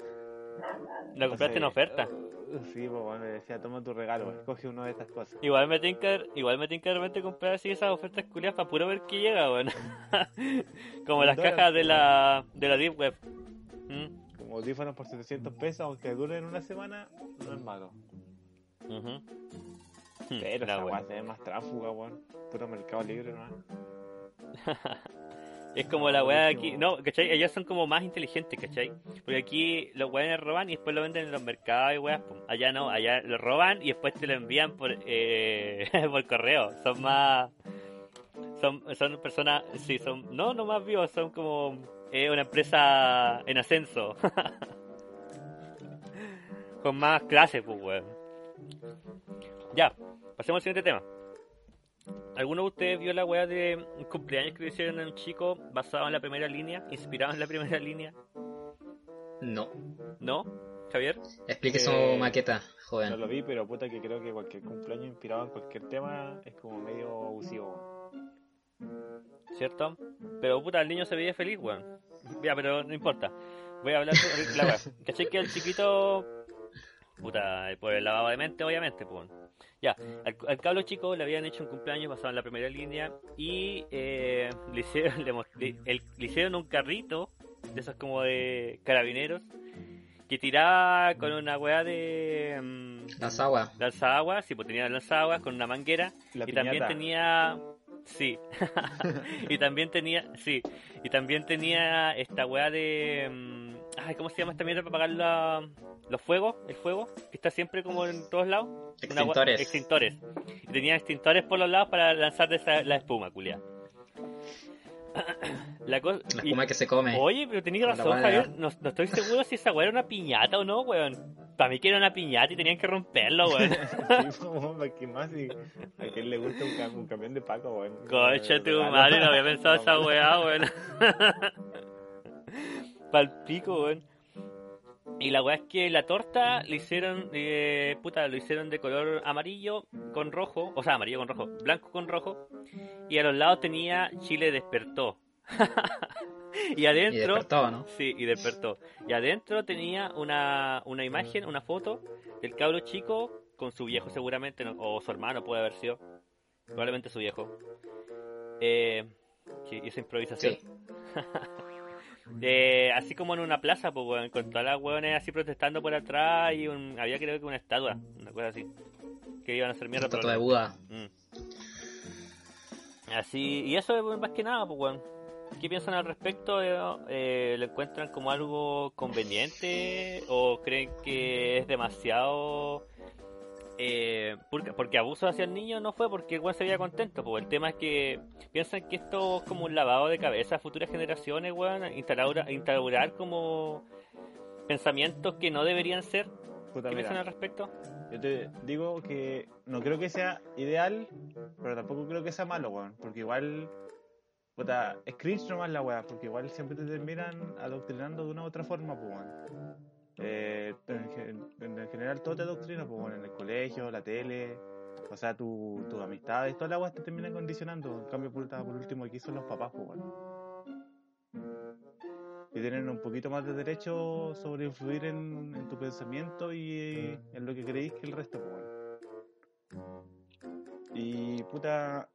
Lo compraste en Entonces, oferta. uh, Sí, pues bueno, decía, toma tu regalo, escoge una de estas cosas. Igual me tinca, igual me tinca de repente comprar así esas ofertas culiadas para puro ver qué llega, weón. Como las cajas de la, de la Deep Web. Mm, Como audífonos por 700 pesos, aunque duren una semana, no es malo. ujú. Pero La esa weá se ve más tráfuga, weón. Puro mercado libre, ¿no? Es como la weá de aquí. No, ¿cachai? Ellos son como más inteligentes, ¿cachai? Porque aquí los weones roban y después lo venden en los mercados y weas. pum. Allá no, allá lo roban y después te lo envían por, eh, por correo. Son más. Son, son personas. Sí, son. No, no más vivos, son como. eh, una empresa en ascenso. Con más clases, pues, weón. Ya, pasemos al siguiente tema. ¿Alguno de ustedes vio la weá de un cumpleaños que le hicieron a un chico basado en la primera línea, inspirado en la primera línea? No. ¿No? ¿Javier? Explique su Eh, maqueta, No joven. lo vi, pero puta que creo que cualquier cumpleaños inspirado en cualquier tema es como medio abusivo, weón. ¿Cierto? Pero puta, el niño se veía feliz, weón. Ya, pero no importa. Voy a hablar sobre la weá. ¿Cachai que el chiquito... Puta, por el lavado de mente, obviamente, pues. Ya, al, al cabro chico le habían hecho un cumpleaños basado en la primera línea y eh, le, hicieron, le, el- le hicieron un carrito de esos como de carabineros que tiraba con una weá de mm, Lanzagua. lanzaguas, sí, pues tenía lanzaguas con una manguera La y también tenía sí y también tenía sí y también tenía esta weá de mm, ay cómo se llama esta mierda para apagar la- los fuegos el fuego que está siempre como en todos lados Una weá- Extintores. extintores y tenía extintores por los lados para lanzar de esa, la espuma culia la y- espuma que se come. Oye, pero tenías razón, Javier. No, no estoy seguro si esa weá era una piñata o no, weón. Para mí que era una piñata y tenían que romperlo, weón. Sí, weón, ¿para qué más? Si a quien le gusta un, cam- un camión de Paco, weón. Concha tu madre, no había pensado esa weá, weón. Palpico, weón. Y la weá es que la torta le hicieron, eh, puta, lo hicieron de color amarillo con rojo, o sea, amarillo con rojo, blanco con rojo, y a los lados tenía Chile despertó. y Y adentro, despertó, ¿no? Sí, y despertó. Y adentro tenía una, una imagen, una foto del cabro chico con su viejo seguramente, no- o su hermano puede haber sido. Probablemente su viejo. Eh, sí, esa improvisación. Sí. Así como en una plaza, pues, weón, con todas las weones así protestando por atrás y un- había creo que una estatua, una cosa así. Que iban a hacer mierda. Estatua pero de. Buda. Mm. Así, y eso es más que nada, pues, weón. ¿Qué piensan al respecto? Eh, eh, ¿Lo encuentran como algo conveniente o creen que es demasiado eh, porque, porque abuso hacia el niño no fue porque el weón se veía contento, pues el tema es que piensan que esto es como un lavado de cabeza a futuras generaciones, weón, instaurar, instaurar como pensamientos que no deberían ser. Puta, ¿Qué mira, piensan al respecto? Yo te digo que no creo que sea ideal, pero tampoco creo que sea malo, weón. Porque igual, puta, es cringe nomás la weá, porque igual siempre te terminan adoctrinando de una u otra forma, pues, weón. Eh, en, en general todo te adoctrina, pues, weón, en el colegio, la tele, o sea, tu- tus amistades, todas las weas te terminan condicionando. En cambio, por último, aquí son los papás, pues, weón. Y tienen un poquito más de derecho sobre influir en, en tu pensamiento y en lo que creéis que el resto, pues, weón. Y puta,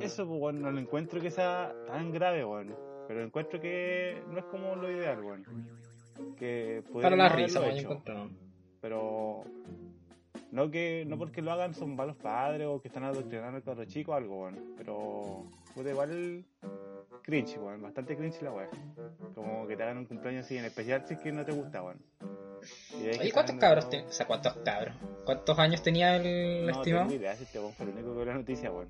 eso, pues, weón, no lo encuentro que sea tan grave, weón. Pero encuentro que no es como lo ideal, weón. Que Para la risa, hecho. Pero no que no porque lo hagan son malos padres o que están adoctrinando al cabro chico o algo, weón. Pero puta, igual cringe, weón. Bastante cringe la weá. Como que te hagan un cumpleaños así, en especial si es que no te gusta, weón. Y ¿cuántos cabros? O sea, ¿cuántos cabros? ¿Cuántos años tenía el No estimado? tengo idea si este fue el único que vio la noticia, weón.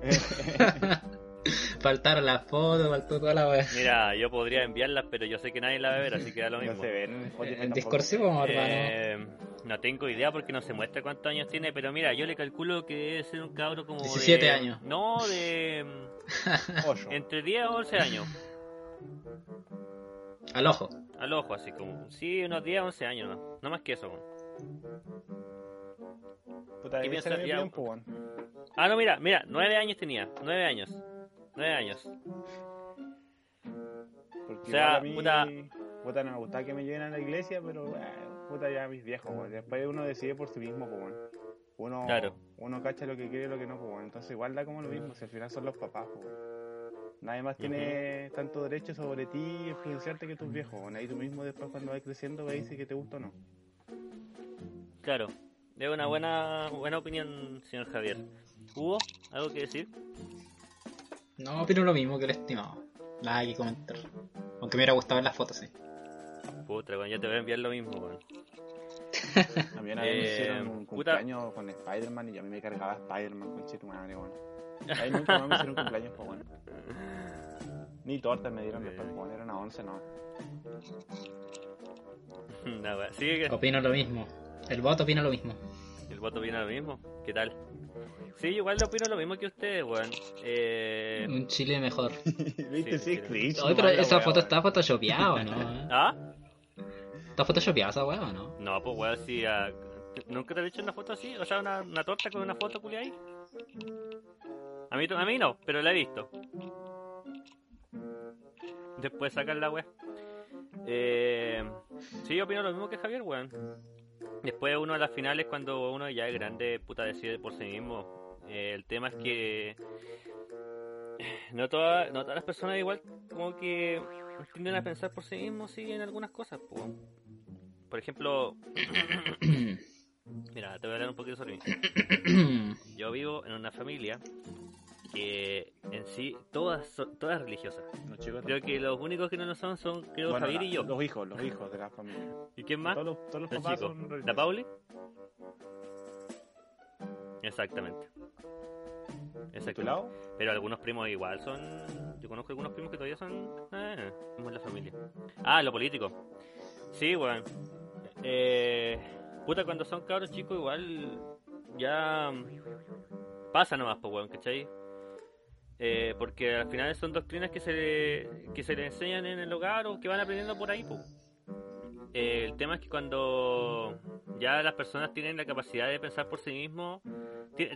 Faltaron las fotos, faltó toda la wea. Mira, yo podría enviarlas, pero yo sé que nadie la va a ver, así que da lo no mismo. se ven tampoco. discursivo, hermano. Eh, no tengo idea porque no se muestra cuántos años tiene, pero mira, yo le calculo que debe ser un cabro como 17 de- años. No, de mm, entre 10 o 11 años. Al ojo. Al ojo, así como. Sí, unos 10 o 11 años, no, no más que eso. weón. Puta, ¿Qué piensas? Ya, tiempo, weón. Ah, no, mira, mira, 9 años tenía, 9 años. 9 años. Porque O sea, a mí, puta- puta, no me gustaba que me lleven a la iglesia, pero eh, puta ya mis viejos. Después uno decide por sí mismo, pues, weón. Uno, Claro. uno cacha lo que quiere y lo que no, pues, weón. Entonces igual da como lo mismo, si al final son los papás, pues. Nadie más tiene tanto derecho sobre ti y influenciarte que tus viejos, weón. Ahí tú mismo después cuando vas creciendo veis si que te gusta o no. Claro, es una buena, buena opinión, señor Javier. ¿Hubo algo que decir? No, opino lo mismo que el estimado. Nada que comentar. Aunque me hubiera gustado ver las fotos, sí. Puta, weón, yo te voy a enviar lo mismo, weón. A mí una vez me Eh, hicieron un puta. cumpleaños con Spider-Man y a mí me cargaba Spider-Man con tu madre, weón. Ahí nunca más me hicieron cumpleaños, pues, weón. Ni tortas me dieron después, weón. Eran a 11, no. Nada, weón. Sigue que Opino lo mismo. El voto opina lo mismo. El voto opina lo mismo. ¿Qué tal? Sí, igual le opino lo mismo que ustedes, weón. Eh... Un chile mejor. ¿Viste? Sí, Sí, sí. cringe, Oye, pero esa weá, foto está photoshopeada, ¿o no? ¿Ah? ¿Está photoshopeada esa weá o no? No, pues weón, sí. ah, ¿Nunca te he hecho una foto así? O sea, una, una torta con una foto culia ahí. A mí, a mí no, pero la he visto. Después sacar la wea. Eh, sí, opino lo mismo que Javier, weón. Después uno a las finales, cuando uno ya es grande, puta, decide por sí mismo. Eh, el tema es que no, toda- no todas las personas igual como que tienden a pensar por sí mismos, sí, en algunas cosas. po. Por ejemplo, mira, te voy a hablar un poquito sobre mí. Yo vivo en una familia que en sí todas son todas religiosas. Los chicos Creo que los únicos que no lo son son creo Bueno, Javier y la- yo. Los hijos, los hijos de la familia. ¿Y quién más? Todos los, todos los papás chicos. son ¿La religiosos. Pauli? Exactamente. ¿De tu Exactamente. lado? Pero algunos primos igual son. Yo conozco algunos primos que todavía son. Eh, como en la familia. Ah, lo político. Sí, weón. Eh, puta, cuando son cabros chicos, igual. Ya. Pasa nomás, pues, weón, ¿cachai? Eh, porque al final son doctrinas que se, le, que se le enseñan en el hogar o que van aprendiendo por ahí. Eh, el tema es que cuando ya las personas tienen la capacidad de pensar por sí mismos,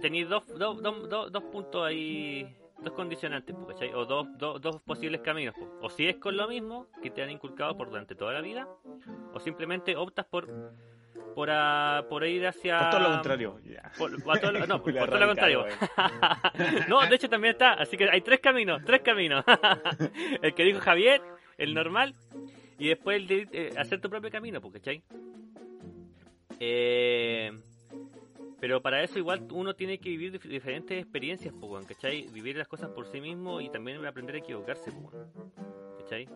tenéis dos, dos, dos, dos, dos puntos ahí, dos condicionantes. O dos, dos, dos posibles caminos. po. O si es con lo mismo que te han inculcado por durante toda la vida, o simplemente optas por por, a- por ir hacia... Por todo lo contrario. Ya. Por, a todo lo- no, por todo lo contrario. no, de hecho también está, así que hay tres caminos, tres caminos. el que dijo Javier, el normal, y después el de eh, hacer tu propio camino, pues, ¿cachai? Eh, pero para eso igual uno tiene que vivir dif- diferentes experiencias, pues, ¿cachai? Vivir las cosas por sí mismo y también aprender a equivocarse, pues, ¿cachai?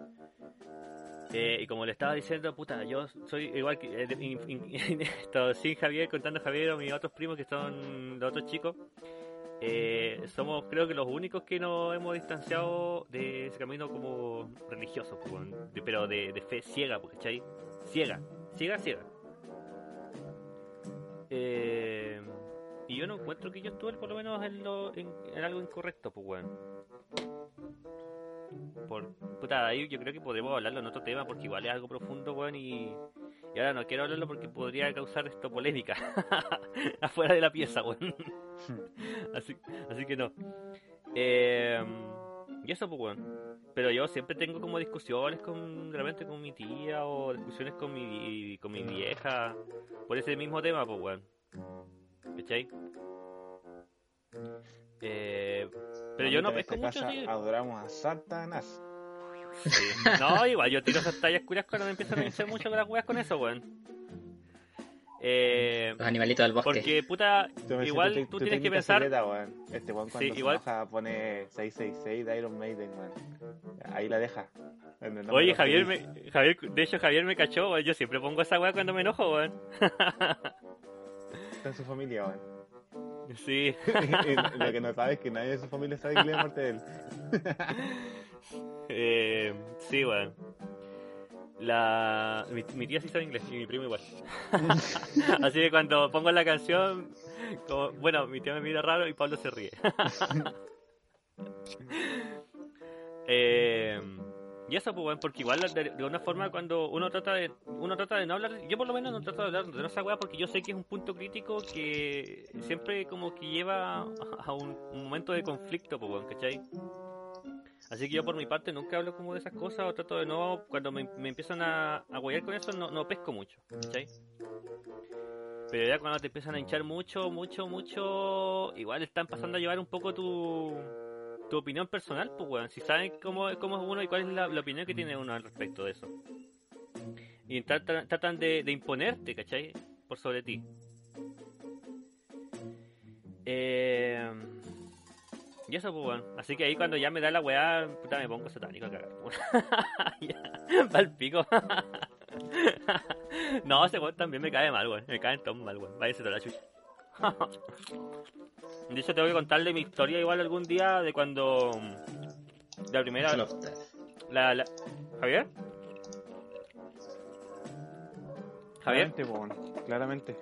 Eh, y como le estaba diciendo, puta, yo soy igual que eh, sin Javier, contando a Javier o mis otros primos que son los otros chicos. eh, somos creo que los únicos que nos hemos distanciado de ese camino como religioso, pero de, de fe ciega, pues, ¿cachai? Ciega, ciega, ciega. Eh, y yo no encuentro que yo estuve por lo menos en, lo, en, en algo incorrecto, pues, weón. Por puta, ahí yo creo que podremos hablarlo en otro tema porque igual es algo profundo, weón, y, y ahora no quiero hablarlo porque podría causar esto polémica afuera de la pieza, weón. así, así que no. Eh, y eso, pues, weón. Pero yo siempre tengo como discusiones con, de repente con mi tía o discusiones con mi, con mi vieja por ese mismo tema, pues, weón. ¿Cachai? Eh, pero yo no pesco mucho, casa sí. adoramos a Satanás. Sí. No, igual, yo tiro esas tallas curas cuando me empiezan a hinchar mucho con las weas con eso, weón. Eh, Los animalitos del bosque. porque, puta, igual tú tienes que pensar. secreta, weón. Este weón cuando Sí, se igual- enoja pone 666 de Iron Maiden, weón. Ahí la deja. Oye, Javier, me, Javier, de hecho, Javier me cachó, weón. Yo siempre pongo esa wea cuando me enojo, weón. En su familia, weón. Sí. Lo que no sabe es que nadie de su familia sabe que le parte de él. Eh, sí, weón. La... Mi, mi tía sí sabe inglés y mi primo igual. Así que cuando pongo la canción, como- bueno, mi tía me mira raro y Pablo se ríe. Eh, y eso, pues, weón, porque igual de, de una forma cuando uno trata de uno trata de no hablar, yo por lo menos no trato de hablar de esa weá porque yo sé que es un punto crítico que siempre como que lleva a- un, momento de conflicto, pues, weón, ¿cachai? Así que yo por mi parte nunca hablo como de esas cosas o trato de no, cuando me, empiezan a, a con eso no, no pesco mucho, ¿cachai? Pero ya cuando te empiezan a hinchar mucho, mucho, mucho, igual están pasando a llevar un poco tu, tu opinión personal, pues weón, si saben cómo, cómo es uno y cuál es la, opinión que tiene uno al respecto de eso. Y tratan, de, imponerte, ¿cachai? Por sobre ti. Eh... Y eso, pues, weón. Así que ahí cuando ya me da la weá, puta, me pongo satánico a cagar. ya, pa'l pico. no, ese weón también me cae mal, weón. Me cae todo mal, weón. Váyase toda la chucha. de hecho, tengo que contarle mi historia igual algún día de cuando... La primera... La, la... ¿Javier? ¿Javier? Claramente, weón. Claramente.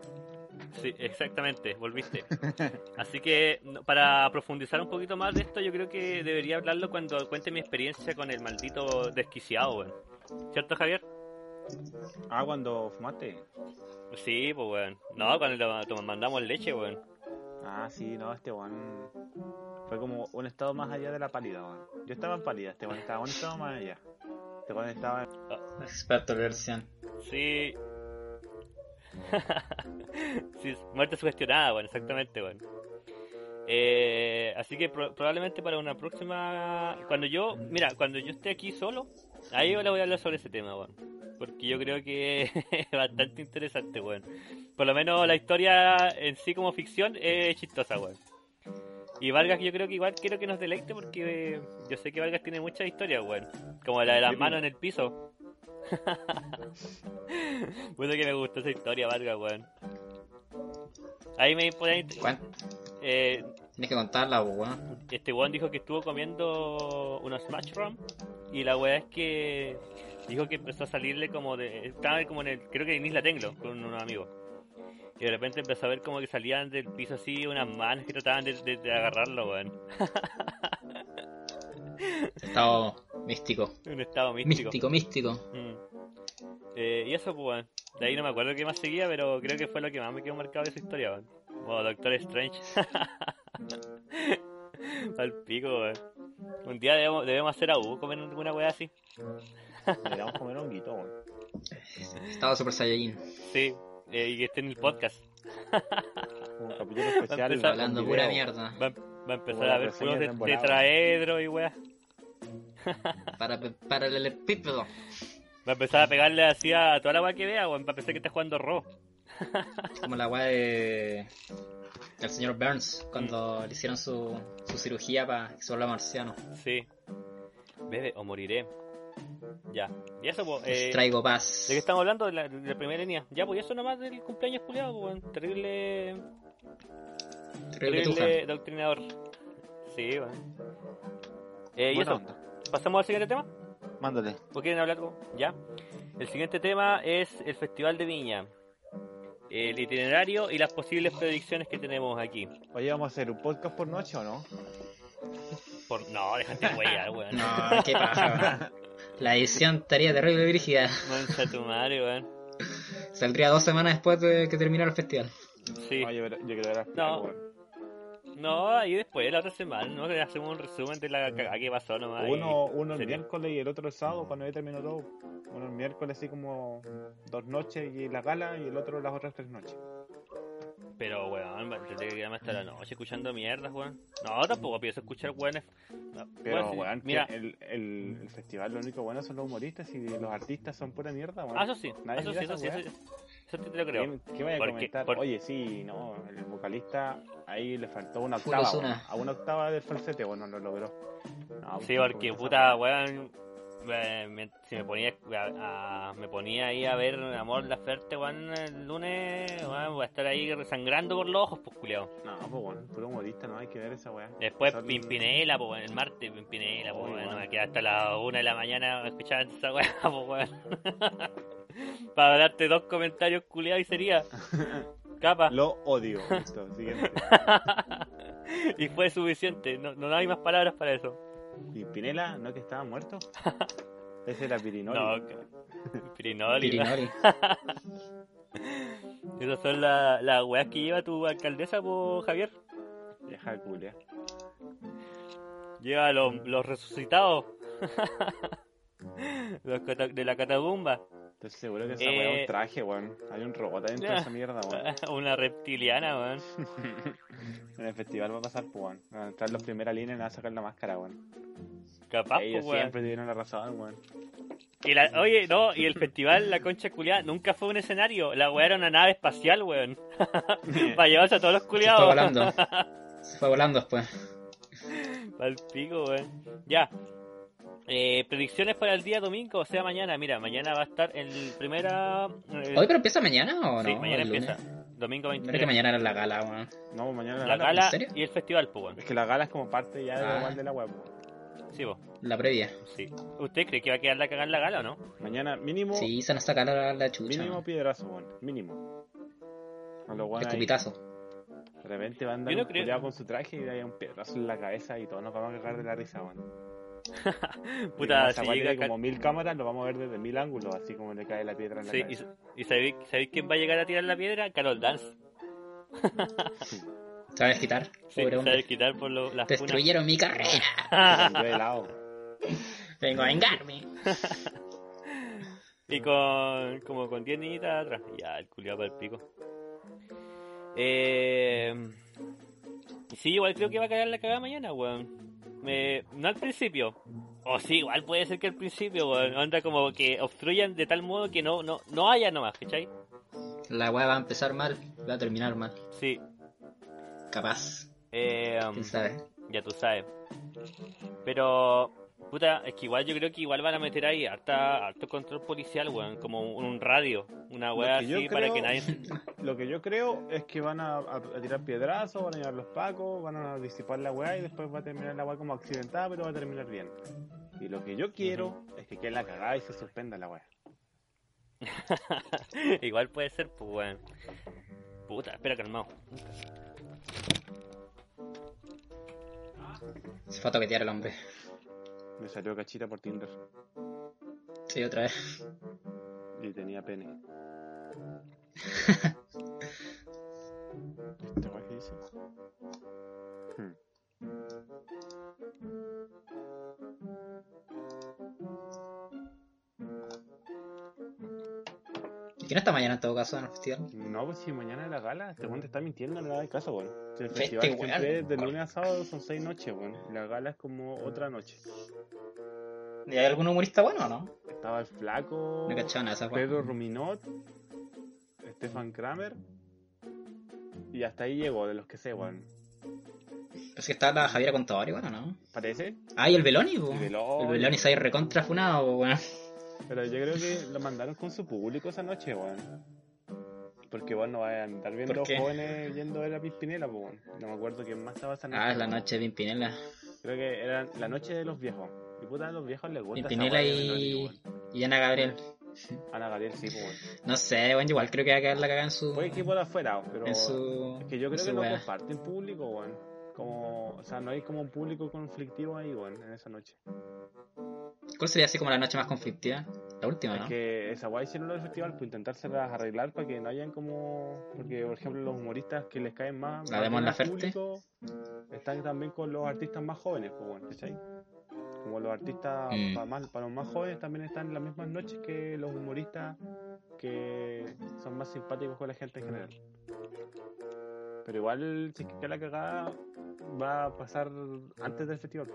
Sí, exactamente, volviste. Así que para profundizar un poquito más de esto, yo creo que debería hablarlo cuando cuente mi experiencia con el maldito desquiciado, weón. ¿Cierto, Javier? Ah, cuando fumaste. Sí, pues, weón. No, cuando lo mandamos leche, weón. Ah, sí, no, este weón. Fue como un estado más allá de la pálida, weón. Yo estaba en pálida, este weón estaba un estado más allá. Este weón estaba en... Experto versión. Sí. sí, muerte sugestionada, weón, exactamente, weón. Eh, así que pro- probablemente para una próxima... Cuando yo, mira, cuando yo esté aquí solo, ahí yo le voy a hablar sobre ese tema, weón. Porque yo creo que es bastante interesante, weón. Por lo menos la historia en sí como ficción es chistosa, weón. Y Vargas yo creo que igual quiero que nos deleite porque yo sé que Vargas tiene muchas historias, weón. Como la de las Sí, manos en el piso. Puta que me gustó esa historia, Vargas, weón. Ahí me ponen... Eh, tienes que contarla, weón. este weón dijo que estuvo comiendo unos Smash Rum y la weá es que dijo que empezó a salirle como de... Estaba como en el... Creo que en Isla Tenglo con unos amigos. Y de repente empezó a ver como que salían del piso así unas manos que trataban de, de- de agarrarlo, weón. Estado místico. Un estado místico. Místico, místico. Mm. Eh, y eso, pues, weón. De ahí no me acuerdo qué más seguía, pero creo que fue lo que más me quedó marcado de esa historia, weón. Como Doctor Strange. Al pico, weón. Un día debemos, debemos hacer a U, comer alguna weá así. Deberíamos comer honguito, weón. Estado Super Saiyajin. Sí, eh, y que esté en el podcast. Un capítulo especial. empezar Hablando pura mierda. Va, va a empezar a ver puros de, tetraedro y weá. Para, para el epípedo. Va a empezar a pegarle así a toda la weá que vea, weón. Va a pensar que está jugando Ro. Como la weá de. del señor Burns. Cuando le hicieron su, su cirugía para que se vuelva marciano. Sí. Bebe o moriré. Ya. Y eso, pues. Eh, traigo paz. ¿De qué estamos hablando? De la, de la primera línea. Ya, pues y eso nomás del cumpleaños culiado, pues, weón. Terrible. Terrible. Terrible doctrinador. Sí, weón. Eh, y eso, onda. Pasamos al siguiente tema. Mándale. ¿O quieren hablar algo? Ya. El siguiente tema es el Festival de Viña. El itinerario y las posibles predicciones que tenemos aquí. Oye, ¿vamos a hacer un podcast por noche o no? Por... No, déjate huellar, weón. No, qué paja. La edición estaría terrible brígida. Mancha tu madre, weón. Saldría dos semanas después de que terminara el festival. Sí. No, yo, yo creo que era No. No, ahí después, la otra semana, ¿no? Que Hacemos un resumen de la cagada que pasó nomás. Uno, uno el miércoles y el otro el sábado, cuando ya terminó todo. Uno el miércoles así como dos noches y la gala y el otro las otras tres noches. Pero, weón, tendré que quedarme hasta la noche escuchando mierdas, weón. No, tampoco pienso escuchar weones. No, Pero, weón, mira, el, el, el festival lo único bueno son los humoristas y los artistas son pura mierda, weón. ah, eso sí, Nadie eso sí, eso sí, eso. Eso te lo creo. ¿Qué, qué vaya a Porque- comentar? por- Oye, sí, no, el vocalista ahí le faltó una octava, weón. a una octava del falsete, bueno, no lo logró. No, Sí, porque puta, weón, me, me- si me ponía a, a- me ponía ahí a ver Amor la Ferte, weón, el lunes, weón, voy a estar ahí resangrando por los ojos, pues, culiao. No, pues bueno, puro humorista, no hay que ver esa weá. Después Son- Pimpinela, pues, weón, el martes Pimpinela, pues, weón, no weón. me quedé hasta las una de la mañana escuchando esa weá, pues, weón. Para darte dos comentarios culiados y sería capa. Lo odio. Listo, siguiente. y fue suficiente, no, no hay más palabras para eso. ¿Y Pinela, no que estaba muerto? Ese era Pirinoli. No, Pirinoli. Pirinori. Esas son las las weas que lleva tu alcaldesa, po, Javier. Vieja culia. Lleva los, los resucitados. los de la catagumba. Estoy seguro que esa Eh, weá es un traje, weón. Hay un robot adentro de esa mierda, weón. Una reptiliana, weón. en el festival va a pasar, pues, weón. Van a entrar los primeras líneas y van a sacar la máscara, weón. Capaz, Ellos weón. siempre tuvieron la razón, weón. Y la- oye, no, y el festival La Concha Culiada nunca fue un escenario. La wea era una nave espacial, weón. Para llevarse a todos los Se fue culiados. volando. Se fue volando después. Al pico, weón. Ya. Eh, predicciones para el día domingo, o sea, mañana. Mira, mañana va a estar el primera. eh, ¿Hoy pero empieza mañana o no? sí, mañana empieza. Domingo Mira que 23. mañana era la gala, weón. No, mañana la, La gala. gala ¿en serio? y el festival, pues, weón. Es que la gala es como parte ya de Ah. lo igual de la web. Sí, vos. La previa. Sí. ¿Usted cree que va a quedar la cagada en la gala o no? Mañana mínimo, Sí, se nos saca la, la chucha. mínimo piedrazo, weón. Mínimo. A ahí, Escupitazo. de repente va a andar no creo- con su traje y hay un piedrazo en la cabeza y todos nos vamos a cagar de la risa, weón. Puta, si llega tiene como mil cámaras, lo vamos a ver desde mil ángulos, así como le cae la piedra en la Sí, y, cabeza. y ¿sabéis, sabéis quién va a llegar a tirar la piedra? Carol Dance. ¿Sabes quitar? Sí, Pobre sabes quitar por lo, las. Destruyeron mi carrera. Vengo a vengarme. Y con como con 10 niñitas atrás. Ya, el culiado para el pico. Eh, sí, igual creo que va a caer la cagada mañana, weón. Me- no al principio. O sí, igual puede ser que al principio, weón. Onda como que obstruyan de tal modo que no, no, no haya nomás, ¿cachai? La weá va a empezar mal, va a terminar mal. Sí. Capaz. Eh, ¿Quién sabe? ya tú sabes. Pero, puta, es que igual yo creo que igual van a meter ahí harta, harto control policial, weón. Como un, radio. Una weá así para que nadie... Lo que yo creo es que van a, a- a tirar piedrazos, van a llevar los pacos, van a disipar la weá y después va a terminar la weá como accidentada, pero va a terminar bien. Y lo que yo quiero es que quede la cagada y se suspenda la weá. Igual puede ser, pues, weón. Puta, espera, calmado. Se fue a toquetear el hombre. Me salió cachita por Tinder Sí, otra vez. y tenía pene. ¿Esta weá qué dice? Hmm. ¿Y quién está mañana en todo caso en el festival? No, pues si mañana es la gala, este weón te está mintiendo, no le hagas caso, weón. El festival weón. siempre es de lunes a sábado, son seis noches, weón. La gala es como otra noche. ¿Y hay algún humorista bueno o no? Estaba el flaco, No de esa. Pedro Ruminot, Stefan Kramer. Y hasta ahí llegó, de los que sé, weón. Pero que está la Javiera Contador igual, ¿o no? ¿Parece? Ah, y el Beloni, po. El Beloni. El Beloni se ha recontra funado, po, weón. Pero yo creo que lo mandaron con su público esa noche, weón. Porque bueno, vayan a andar viendo ¿Por jóvenes yendo a ver a Pimpinela, weón. No me acuerdo quién más estaba esa noche. Ah, es la noche de Pimpinela. Creo que era la noche de los viejos. Y puta, a los viejos les gusta. Pimpinela y... Y Ana Gabriel. Ana Gabriel sí, pues weón. No sé, weón, igual creo que va a quedar la cagada en su... Fue equipo de afuera, pero. En su... Es que yo creo que no comparten público, weón. Como, o sea, no hay como un público conflictivo ahí, weón, en esa noche. ¿Cuál sería así como la noche más conflictiva? La última, Es ¿no? que esa guay hicieron lo del festival, pues intentárselas arreglar para que no hayan como. Porque, por ejemplo, los humoristas que les caen más. La Laferte. público, Están también con los artistas más jóvenes, pues bueno, ¿cachai? Como los artistas Mm. para, más, para los más jóvenes también están en las mismas noches que los humoristas que son más simpáticos con la gente en general. Pero igual, si es que queda la cagada, va a pasar antes del festival.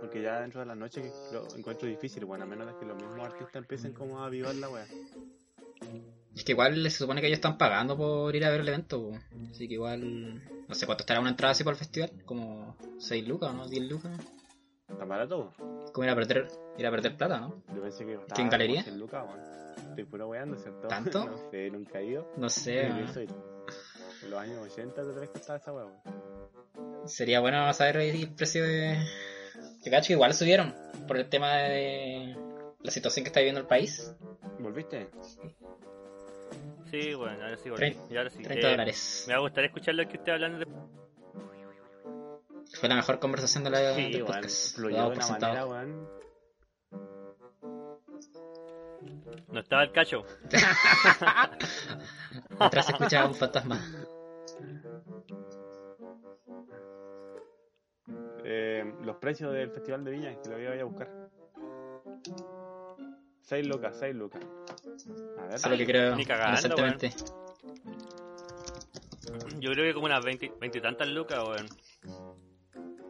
Porque ya dentro de la noche lo encuentro difícil, bueno, a menos de que los mismos artistas empiecen como a avivar la wea. Es que igual se supone que ellos están pagando por ir a ver el evento, po. Así que igual... No sé cuánto estará una entrada así por el festival. Como 6 lucas, ¿no? 10 lucas. ¿Está barato? Como ir a perder, ir a perder plata, ¿no? Yo pensé que estaba ¿Que en galería? como 100 lucas, weón. Estoy puro weando, ¿cierto? ¿Tanto? no sé, nunca he ido. No sé, En los años 80 te que costaba esa weón. Sería bueno saber el precio de... Que cacho que igual subieron por el tema de la situación que está viviendo el país. ¿Volviste? Sí, bueno, ahora sí, volví. Y ahora sí. 30 Eh, dólares. Me va a gustar escuchar lo que usted hablando de... Fue la mejor conversación de la, Sí, del podcast. Fluyó de una manera, weón. No estaba el cacho. Mientras se escuchaba un fantasma. Eh, los precios del Festival de Viña, que lo voy a buscar. 6 lucas, 6 lucas. A ver, Solo que creo ni cagando, inocentemente. Yo creo que como unas 20, 20 y tantas lucas, weón.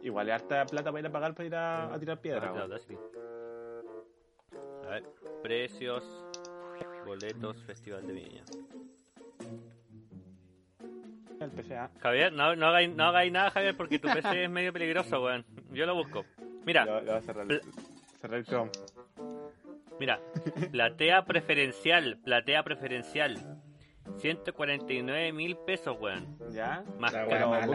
igual es harta plata para ir a pagar para ir a, a tirar piedra, Ah. A ver, precios, boletos, Festival de Viña. El PCA. Javier, no, no, hagáis, no hagáis nada, Javier, porque tu PC es medio peligroso, weón. Yo lo busco. Mira, Lo, lo va a cerrar. Cerrar el Chrome. mira. Platea preferencial, platea preferencial. 149 mil pesos, weón. ¿Ya? Más, La cargo, Más-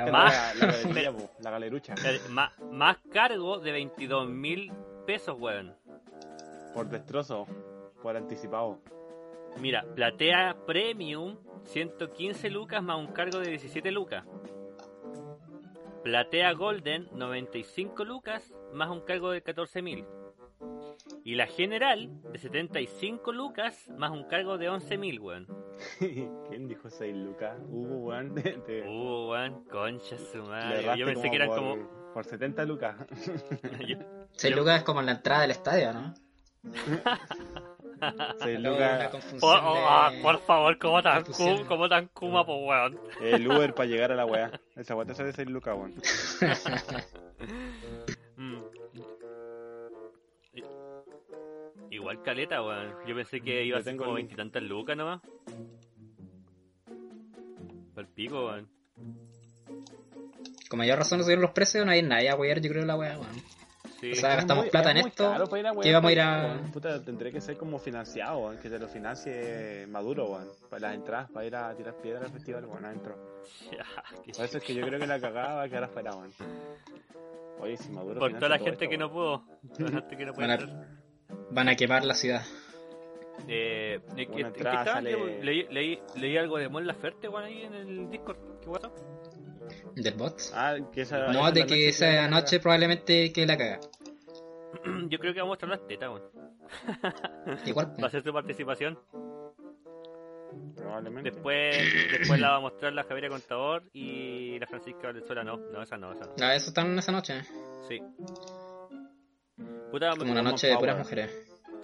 la, galería, galerucha. más, más cargo de 22 mil pesos, weón. Por destrozo. Por anticipado. Mira, platea premium, 115 lucas más un cargo de 17 lucas. Platea golden, 95 lucas más un cargo de 14 mil. Y la general, de 75 lucas más un cargo de 11 mil, weón. ¿Quién dijo 6 lucas? Hugo, weón. Uh, weón, concha su madre. Yo pensé que eran por, como. Por 70 lucas. yo- 6 lucas es como en la entrada del estadio, ¿no? 6 Luego una lucas. oh, ah, de- por favor, como tan, confusión. cu- como tan kuma, pues, weón. El Uber para llegar a la weá. Esa weá te sale 6 lucas, weón. Mm. Igual caleta, weón. Yo pensé que iba a ser como el veintitantas lucas nomás. Al pico, weón. Con mayor razón subieron los precios, no hay nadie a wear, yo creo, la wea, weón. Sí. O sea, Es gastamos muy- plata es en esto, caro para ir a que weá, íbamos a ir a-. Puta, tendría que ser como financiado, weón. Que te lo financie Maduro, weón. Para las entradas, para ir a tirar piedra al festival, weón, adentro. Por eso es que yo creo que la cagada va a quedar afuera, weón. Oye, si Maduro. Por toda la gente esto, que no pudo. Toda la gente que no puede Van a- entrar. Van a quemar la ciudad. Eh, ¿en qué- Una en qué entrada estaba? sale- leí, leí, leí algo de Mon Laferte, weón, ahí en el Discord. ¿Qué WhatsApp? ¿Del bot? Ah, que esa. No, esa de que noche esa noche probablemente que la caga. Yo creo que vamos a mostrar las tetas, weón. Igual, Va a ser su participación. Probablemente. Después, después la va a mostrar la Javiera Contador y la Francisca Valenzuela no. No, esa no, esa no. ah, eso están esa noche. Sí. Puta, Como una noche de puras mujeres.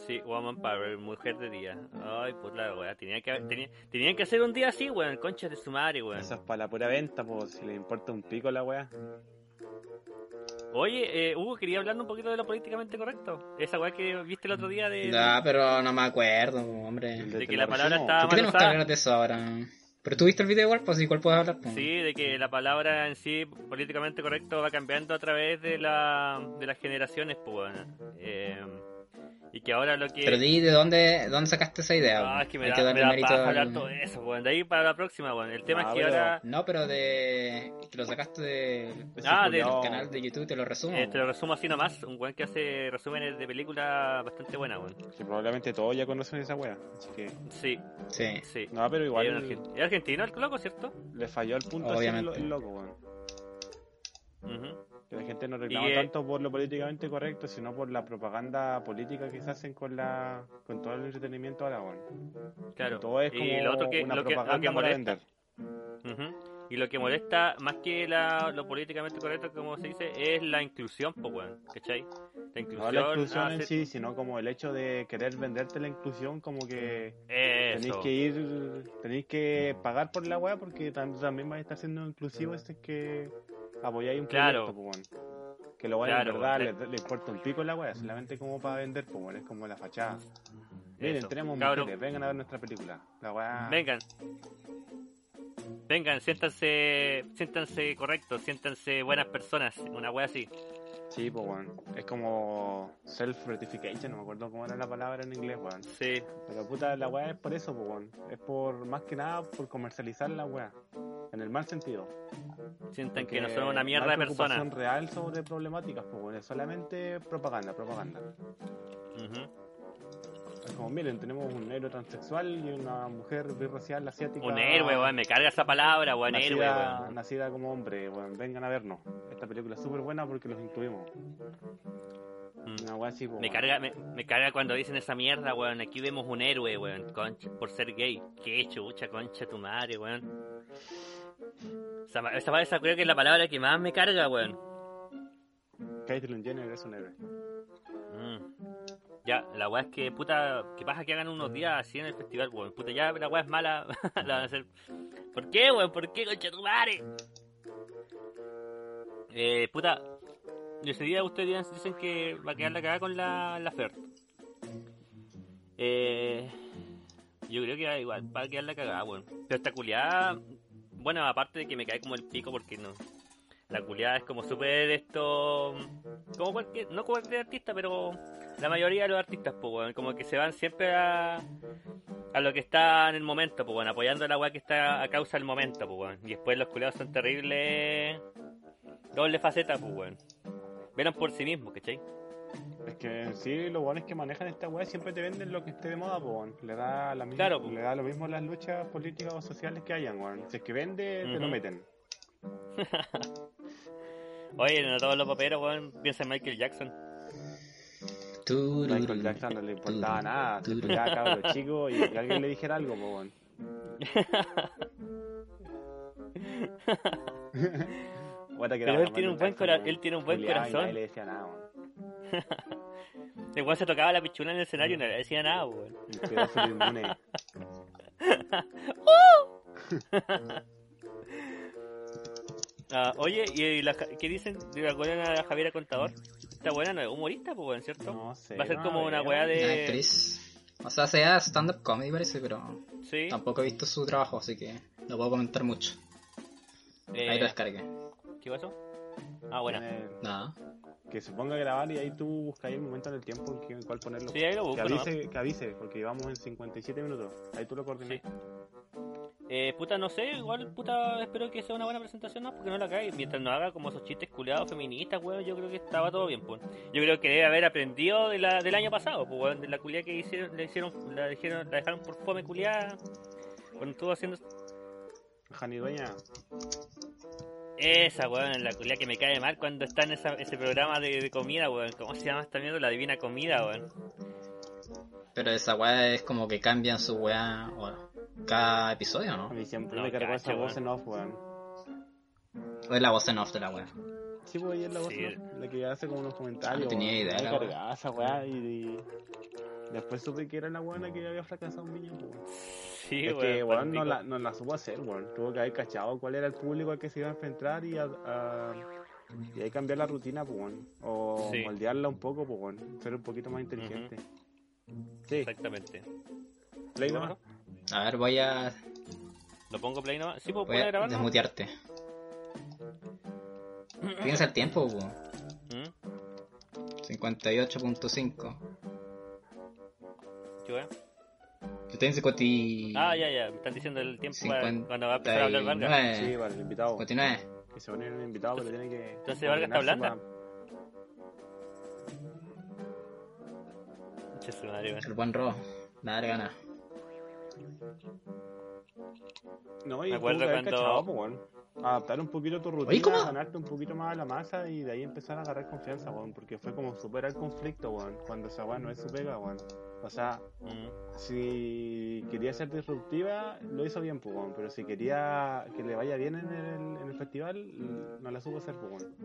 Sí, Woman Power, mujer de día. Ay, puta, weá. Tenía que, haber- tenía, tenían que hacer un día así, weón. Concha de su madre, weón. Eso es para la pura venta, pues si le importa un pico la weá. Oye, eh, Hugo, quería hablar un poquito de lo políticamente correcto. Esa weá que viste el otro día de, Ya, pero no me acuerdo, hombre. De te que la palabra estaba ¿Por qué mal tenemos que hablar de eso ahora? Pero tú viste el video igual, pues igual puedes hablar. pues. Sí, de que la palabra en sí, políticamente correcto, va cambiando a través de, la, de las generaciones, pues, bueno. Eh, y que ahora lo que... Pero di de dónde, dónde sacaste esa idea. Ah, weón. es que me Hay da, que me da paja al- hablar todo eso, bueno. De ahí para la próxima, bueno. El tema Ah, es que pero- ahora... No, pero de. que lo sacaste de- Ah, del del canal de YouTube, te lo resumo. eh, te lo resumo así nomás, un buen que hace resúmenes de películas bastante buenas, bueno. Que probablemente todos ya conocen esa wea. Así que. Sí, Sí. sí. No, pero Es igual un argen- es argentino el loco, ¿cierto? le falló el punto así Obviamente. el, el loco, weón. Ujú. Que la gente no reclama Y, tanto por lo políticamente correcto, sino por la propaganda política que se hacen con la con todo el entretenimiento ahora, weón. Claro. Todo es como y lo otro que, una lo que, lo propaganda que para molesta, vender. Ujú. Y lo que molesta, más que la, lo políticamente correcto, como se dice, es la inclusión, pues, weón. ¿Cachai? La No inclusión. la inclusión en hace- sí, sino como el hecho de querer venderte la inclusión, como que tenéis que ir, tenéis que pagar por la weá porque tam- también vais a estar siendo inclusivo este es que apoyáis un Claro. proyecto, pues, weón. Que lo vayan Claro, en verdad, le- importa un pico la weá, solamente como para vender, pues, es como la fachada. Miren, Eso. tenemos mujeres, vengan a ver nuestra película. La weá. Vengan. Vengan, siéntanse, siéntanse correctos, siéntanse buenas personas, una wea así. Sí, pues, weón. Es como self-gratification, no me acuerdo cómo era la palabra en inglés, weón. Sí, Pero puta, la weá es por eso, pues, weón. Es por, más que nada, por comercializar la weá. En el mal sentido. Porque que no son una mierda no de personas. preocupación real sobre problemáticas, pues, weón. Es solamente propaganda, propaganda. Ujú. Es como, miren, tenemos un negro transexual y una mujer birracial asiática. Un héroe, weón, me carga esa palabra, weón, héroe, Nacida, weón. nacida como hombre, weón. Vengan a vernos. Esta película es súper buena porque los incluimos. Mm. Una weá así, Me carga, me, me carga cuando dicen esa mierda, weón. Aquí vemos un héroe, weón, concha, por ser gay. Qué chucha, concha tu madre, weón. Esa, esa, esa creo que es la palabra que más me carga, weón. Caitlyn Jenner es un héroe. Mm. Ya, la weá es que, puta, que pasa que hagan unos días así en el festival, weón. Puta, ya la weá es mala, la van a hacer. ¿Por qué, weón? ¿Por qué, concha tu madre? Eh, puta, ese día ustedes dicen que va a quedar la cagada con la, la Fer. Eh, yo creo que va- igual va a quedar la cagada, weón. Pero esta culiada, bueno, aparte de que me cae como el pico porque no. La culiada es como súper esto. Como cualquier. No cualquier artista, pero la mayoría de los artistas, pues, weón. Como que se van siempre a. A lo que está en el momento, pues, weón. Apoyando a la weá que está a causa del momento, pues, weón. Y después los culiados son terribles. Doble faceta, pues, weón. Verán por sí mismos, ¿cachai? Es que sí los buenos que manejan esta weá siempre te venden lo que esté de moda, weón. Le da la misma, Claro, le da lo mismo las luchas políticas o sociales que hayan, weón. Si es que vende, te lo meten. Oye, no todos los paperos, weón, piensa en Michael Jackson. Michael Jackson no le importaba nada, se tururú. peleaba cabro chico y que alguien le dijera algo, po, weón. Pero él tiene un buen cora- él tiene un buen corazón. nadie le decía nada, weón. El weón se tocaba la pichula en el escenario y no le decía nada, weón. Ah, oye, ¿y la, qué dicen de la coreana Javiera Contador? Esta buena no es humorista, pues, ¿cierto? No sé. Va a ser no, como una weá Una de... actriz. O sea, sea stand-up comedy parece, pero Sí. tampoco he visto su trabajo, así que no puedo comentar mucho. eh, Ahí lo descargué. ¿Qué pasó? Ah, buena. Nada. Que se ponga a grabar y ahí tú buscáis el momento en el tiempo en que- en cuál ponerlo. Sí, ahí lo Que busco, ¿no? avise, que avise, porque llevamos en 57 minutos. Ahí tú lo coordinas. Sí. Eh, puta, no sé, igual, puta, espero que sea una buena presentación, ¿no? Porque no la cae. Mientras no haga como esos chistes culiados feministas, weón, yo creo que estaba todo bien, pues. Yo creo que debe haber aprendido de la, del año pasado, pues, weón, de la culiada que hicieron, le hicieron, la, dijeron, la dejaron por fome culiada. Cuando estuvo haciendo Jani Dueña, esa, weón, la culiada que me cae mal cuando está en esa, ese programa de, de comida, weón. ¿Cómo se llama esta mierda? La divina comida, weón. Pero esa weá es como que cambian su weá cada episodio, a ¿no? mí siempre No, me cargó esa voz weón. en off, weón. O es la voz en off de la weá. Sí, pues ahí es la voz Sí. en off, la que hace como unos comentarios. No tenía weón. idea, Me la cargaba esa weá y, y después supe que era la buena que había fracasado un niño, weón. Sí, Es weón. que, weón, no la, no la supo hacer, weón. Tuvo que haber cachado cuál era el público al que se iba a enfrentar y, a, a- y ahí cambiar la rutina, pues, weón. O Sí. moldearla un poco, pues, weón. Ser un poquito más inteligente. Sí, Exactamente. play nomás. A ver, voy a ¿Lo pongo play nomás? Sí, pues Voy puede a grabar. desmutearte. Piensa el tiempo, po. ¿Mm? 58.5. ¿Qué wea? Yo estoy en 50 y... Ah, ya, ya. Me están diciendo el tiempo para cuando va a empezar a hablar Vargas. 59. Sí, para el invitado. 59. Que se pone el invitado, pero tiene que. Entonces, Vargas está hablando. Madre, weón. El buen robo. Dale gana. No, y Me acuerdo cuando- cachado, pues, weón. Adaptar un poquito tu rutina, Oye, ganarte un poquito más a la masa y de ahí empezar a agarrar confianza, weón. Porque fue como superar el conflicto, weón. Cuando esa weón no es su pega, weón. O sea, Mm. si quería ser disruptiva, lo hizo bien, pues, weón. Pero si quería que le vaya bien en el, en el festival, no la supo hacer, pues, weón.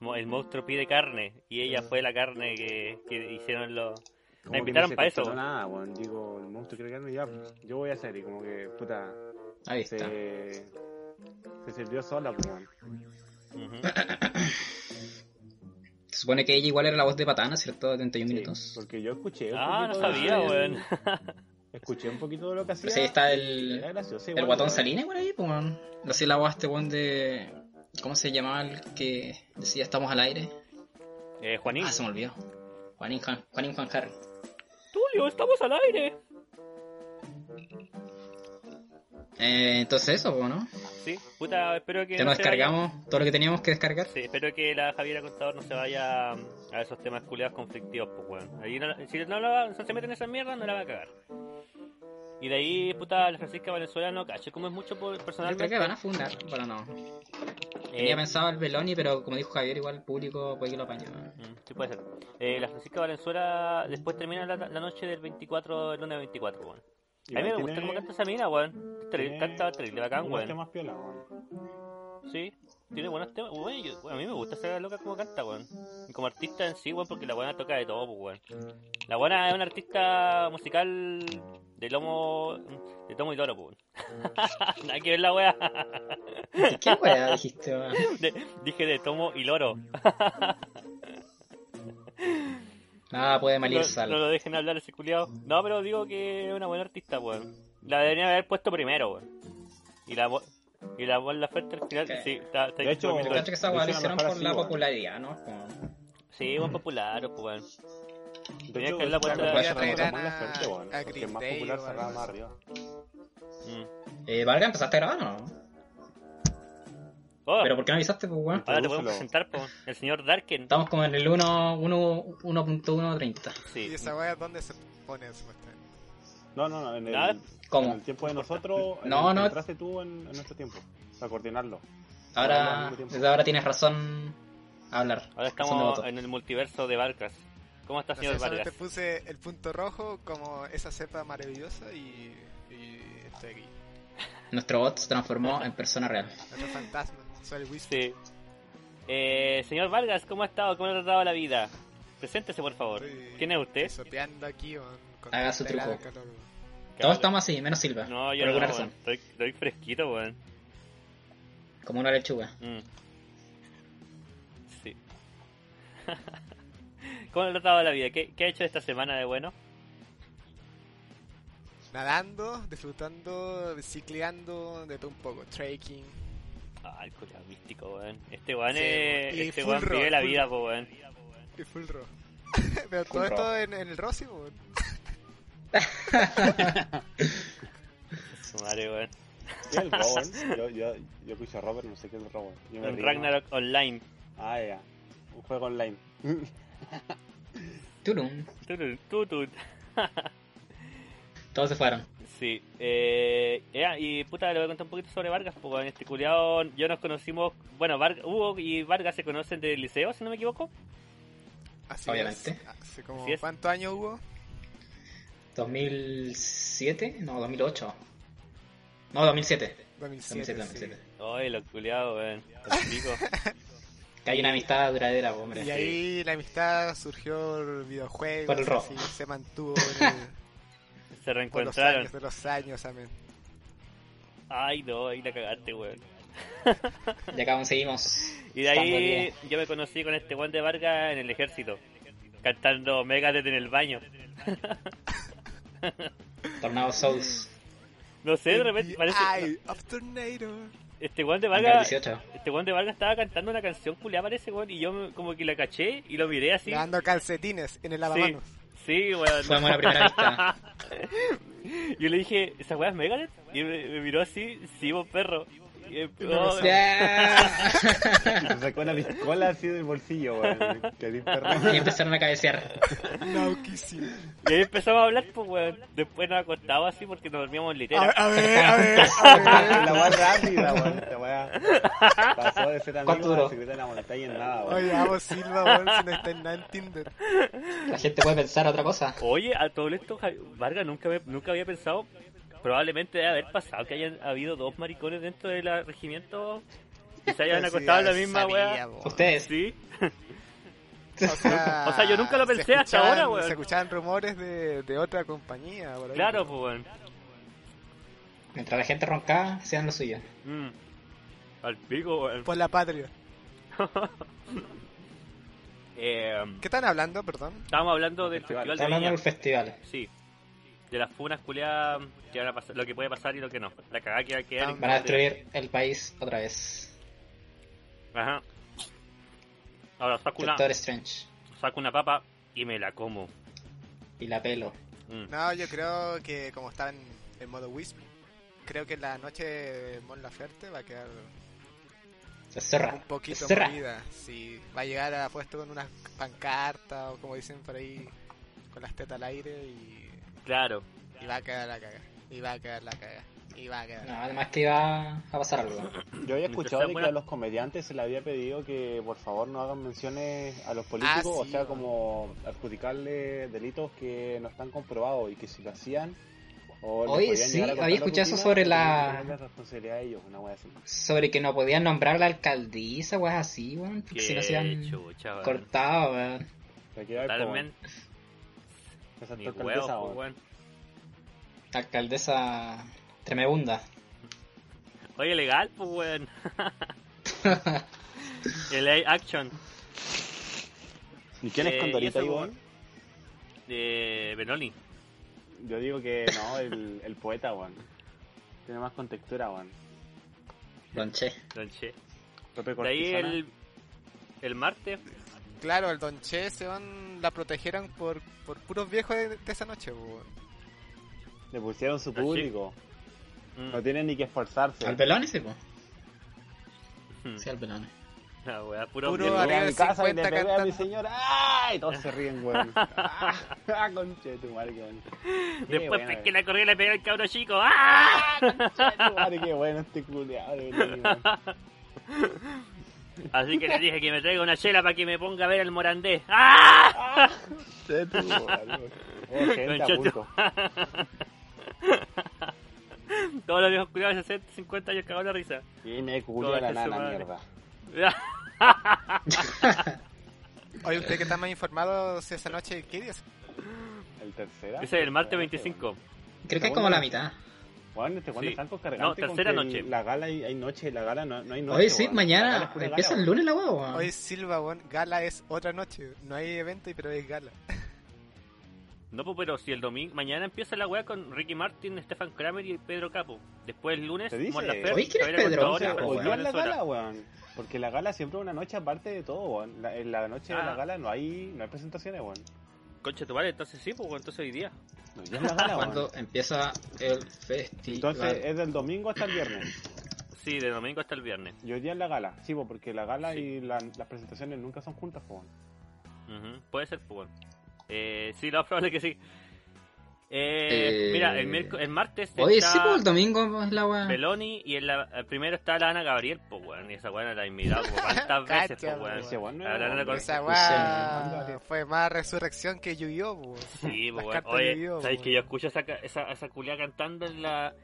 Mo- El monstruo pide carne y ella fue la carne que, que hicieron los. La invitaron no se para eso. controló nada, weón. Digo, el monstruo quiere carne, ya, yo voy a hacer. Y como que, puta, Ahí está. se, se sirvió sola, pues, weón. Ujú. Se supone que ella igual era la voz de Patana, ¿cierto? De 31 Sí, minutos. porque yo escuché. Ah, no sabía, weón. Escuché un poquito de lo que hacía. Pero sí, ahí está el, gracioso, el guatón. Salines por ahí, pues, weón. Hacía la voz este weón de... ¿Cómo se llamaba el que decía estamos al aire? Eh, Juanín. Ah, se me olvidó. Juanín Juan, Juanín Juan Harry. Tulio, estamos al aire. Eh, entonces eso, pues, ¿no? Sí, puta, espero que. Ya no nos se vaya- descargamos todo lo que teníamos que descargar. Sí, espero que la Javiera Contador no se vaya a esos temas culiados conflictivos, pues, weón. Ahí no- si no, la se mete en esa mierda, no la va a cagar. Y de ahí, puta, la Francisca Valenzuela no cacho, como es mucho por, Yo creo que van a fundar. Bueno, no. eh, Tenía pensado el Beloni, pero como dijo Javier, igual el público puede que lo apañe. mm, sí, puede ser. Eh, la Francisca Valenzuela después termina la, la noche del 24, el lunes 24, weón. A mí me Igual gusta tiene- cómo canta esa mina, weón. Tiene Canta terrible bacán, unos weón. temas piola, weón. Sí, tiene buenos temas. Weón, yo- a mí me gusta esa loca como canta, weón. Y como artista en sí, weón, porque la buena toca de todo, pues, weón. La buena es una artista musical de lomo, de tomo y loro, pues, weón. Nada que ver la weá. ¿Qué weá dijiste, weón? De- dije de tomo y loro. Nada puede malir No, sal. no lo dejen hablar ese culiado. No, pero digo que es una buena artista, weón. La deberían haber puesto primero, weón. Y la y la Laferte al final, Ok. sí, está, está De hecho, cacho que esa lo hicieron por así, la weón. popularidad, ¿no? Como- Sí, buen popular, pues, weón. Tenía que haberla puesto la- se traerán retomó en a- la fuerte, weón, porque es más popular algo más arriba. Mm. Eh, Vargas, ¿empezaste a grabar o no? Oh, ¿Pero por qué no avisaste, pues, weón? ahora te podemos presentar, po. El señor Darken. Estamos como en el 1 1 1.130. ¿Y Sí. esa weá dónde se pone supuestamente? No, no, no, en el, Nada. ¿Cómo? en el tiempo de nosotros, en No, el que no. entraste tú en, en nuestro tiempo, para coordinarlo. Ahora, desde ahora tienes razón a hablar. Ahora estamos en el multiverso de Vargas. ¿Cómo está, señor Vargas? te puse el punto rojo como esa cepa maravillosa y, y estoy aquí. Nuestro bot se transformó en persona real. Otro fantasma, Whisper. Sí. Eh, señor Vargas, ¿cómo ha estado? ¿Cómo le ha tratado la vida? Preséntese, por favor. Estoy- ¿Quién es usted? sopeando aquí con, con Haga su truco. calor. Todos estamos así, menos Silva. No, yo por no, alguna razón. Estoy, estoy fresquito, weón. Como una lechuga. Mm. Sí. ¿Cómo le ha tratado la vida? ¿Qué, ¿Qué ha hecho esta semana de bueno? Nadando, disfrutando, cicleando, de todo un poco, trekking. Ah, el místico, weón. Este weón Sí, es. y Este weón vive la vida, po, weón. Y full rock. Pero Full todo esto en, en el Rossi, weón. Su madre, weón. ¿Qué es el Robin? Yo, yo, yo escucho Robert, no sé qué es el Robin. Yo me En Ragnarok Online. Ah, ya. Un juego online. Tulum. Tutut, tutut. Todos se fueron. Sí, eh, ya, y puta, le voy a contar un poquito sobre Vargas, porque en este culiao yo nos conocimos, bueno, Vargas, Hugo y Vargas se conocen del liceo, si no me equivoco. Así Obviamente. es. Hace como, Así es. ¿cuántos años hubo? 2007, no, 2008. No, 2007. 2007. 2007, 2007. Ay, los culiados, weón. Que hay una amistad duradera, hombre. Y ahí la amistad surgió el videojuego. Por el rojo. así, se mantuvo en el- Se por los reencontraron. años de los años, amén. Ay, no, ahí la cagaste, weón. Y acá conseguimos. Y de ahí yo me conocí con este weón de Vargas en el ejército, cantando Megadeth en el baño. Tornado Souls. No sé, de repente parece. Of Tornado. Este weón de Vargas. 18. Este weón de Vargas estaba cantando una canción culiada, parece, weón. Y yo me- como que la caché y lo miré así. Dando calcetines en el lavamanos. sí, weón. Fue amor a primera vista. Yo le dije, ¿esa weá es Megadeth? Y me, me miró así, sí, vos perro. Oh, Ya. Se sacó una piscola así del bolsillo, weón. Que bien perro. Y empezaron a cabecear. Nauquísimo. y ahí empezamos a hablar, pues, weón. Después nos acostaba así porque nos dormíamos en A, litera. a ver, a ver, a ver. La weá rápida, weón. La weá pasó de ser ¿Cuánto amigo duró? a secreta de la montaña en nada, weón. Oye, vamos Silva, weón, si no está en nada en Tinder. La gente puede pensar otra cosa. Oye, a todo esto, Vargas nunca, me- nunca había pensado. Probablemente debe haber pasado que hayan habido dos maricones dentro del regimiento que se hayan acostado en la misma weá. Ustedes. Sí, O sea, O sea, yo nunca lo pensé hasta ahora, weón. Se escuchaban rumores de, de otra compañía. por ahí. claro, pues, weón. Mientras la gente roncaba, hacían lo suyo. Mm. Al pico, weón. Por la patria. Eh, ¿Qué están hablando, perdón? estábamos hablando del Festival. de hablando Viña. del festival. Sí. De las funas culiadas que van a pasar, lo que puede pasar y lo que no. La cagada que va a quedar. en- Van a destruir el país otra vez. Ajá. Ahora saco una, Doctor Strange. saco una papa y me la como. Y la pelo. Mm. No, yo creo que como estaba en, en modo Wisp, creo que la noche de Mon Laferte va a quedar Se cerra. un poquito Se cerra. movida. Sí, va a llegar a puesto con una pancarta o como dicen por ahí, con las tetas al aire y, Claro. y va a quedar la caga. Y va a quedar la caga. Y va a quedar. No, además que iba a pasar algo. Yo había escuchado de que a los comediantes se les había pedido que por favor no hagan menciones a los políticos, Ah, o sea, como adjudicarle delitos que no están comprobados y que si lo hacían podían sí, había escuchado eso sobre la- que tener responsabilidad de ellos, una wea así. Sobre que no podían nombrar la alcaldesa, weas así, weón. Porque si no se weón. cortado, weón. Totalmente. Esa Ni alcaldesa, huevos, weón. pues, weón. Alcaldesa tremebunda. Oye, legal, pues, weón. El action ¿Y quién Eh, es y Condorita, Ivonne? de Benoni. Yo digo que no, el, el poeta, weón. Tiene más contextura, weón. Don Che. Don Che. Pepe De ahí el, el martes. Claro, el Don Che se van, la protegieron por, por puros viejos de, de esa noche, weón. Le pusieron su público. mm, No tienen ni que esforzarse. ¿Al pelón ese, po? mm, Sí, al pelón. La weá, puro, Puro arriba a de mi casa y le 50 pegué a mi señora. ¡Ay! Todos se ríen, weón. ¡Ah! Conche de tu madre, qué bueno. Después buena, pesqué la correa y le pegué al cabro chico. ¡Ah! conche de tu madre, qué bueno este culiado. Así que le dije que me traiga una chela para que me ponga a ver el morandés. ¡Ah! Conche de tu madre, weón. Oh. Todos los viejos culiados de 60, 50 años cagados la risa. Y me culió Conche la nana, mierda. Oye, usted que está más informado si esa noche, ¿qué día es? El tercera. Ese es el martes 25. Creo que es como la mitad. Bueno, este Juan Sí. de Franco es cargante No, tercera noche. La gala hay, hay noche, la gala no, no hay noche. Oye, sí, mañana empieza el lunes la weón. Hoy Silva, weón, gala es otra noche. No hay evento, pero es gala. No, pues, pero si el domingo, mañana empieza la weá con Ricky Martin, Stefan Kramer y Pedro Capo. Después el lunes, ¿Te dice? Mon Laferte, Oye, ¿quién es Javier Pedro? Capo, hoy es la gala, weón. Porque la gala siempre es una noche aparte de todo, weón. La- en la noche de Ah. la gala no hay, no hay presentaciones, weón. Concha tu madre, entonces sí, pues entonces hoy día. No, ya es la gala, Cuando empieza el festival. Entonces es del domingo hasta el viernes. Sí, de domingo hasta el viernes. Y hoy día es la gala. Sí, po, porque la gala Sí. y la- las presentaciones nunca son juntas, weón. Ujú, Puede ser, pues. Eh, sí, lo más probable que sí. Eh, Eh, Mira, el, miércoles, el martes Oye, está sí, pues el domingo es la weá. Peloni y en la, el primero está la Ana Gabriel, pues weón. Y esa weá la he mirado como cuántas veces, pues weón. Con- Esa weá fue más resurrección que Yu-Gi-Oh! weón. Sí, pues weón. Oye, Yu-Gi-Oh, ¿sabes weón. que yo escucho esa, esa, esa culia cantando en la,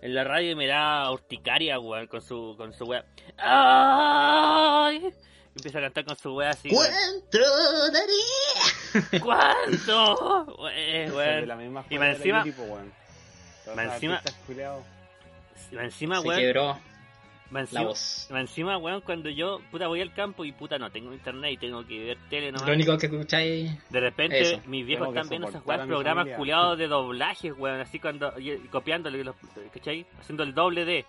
en la radio y me da urticaria, weón, con su, con su weá. ¡Ay! Empieza a cantar con su weá así. ¿Cuánto? Weón, Ese es weón. de la misma Y más encima-. Todos más encima-. Encima, Se weón. quebró. Más La encima, voz. más encima, weón, cuando yo, puta, voy al campo y puta, no tengo internet y tengo que ver tele nomás. Lo único que escucháis. De repente, Eso. mis viejos Tengo están viendo weas, mi programas culiados de doblajes, weón, así cuando, y copiándole, los, ¿cachai? Haciendo el doble de.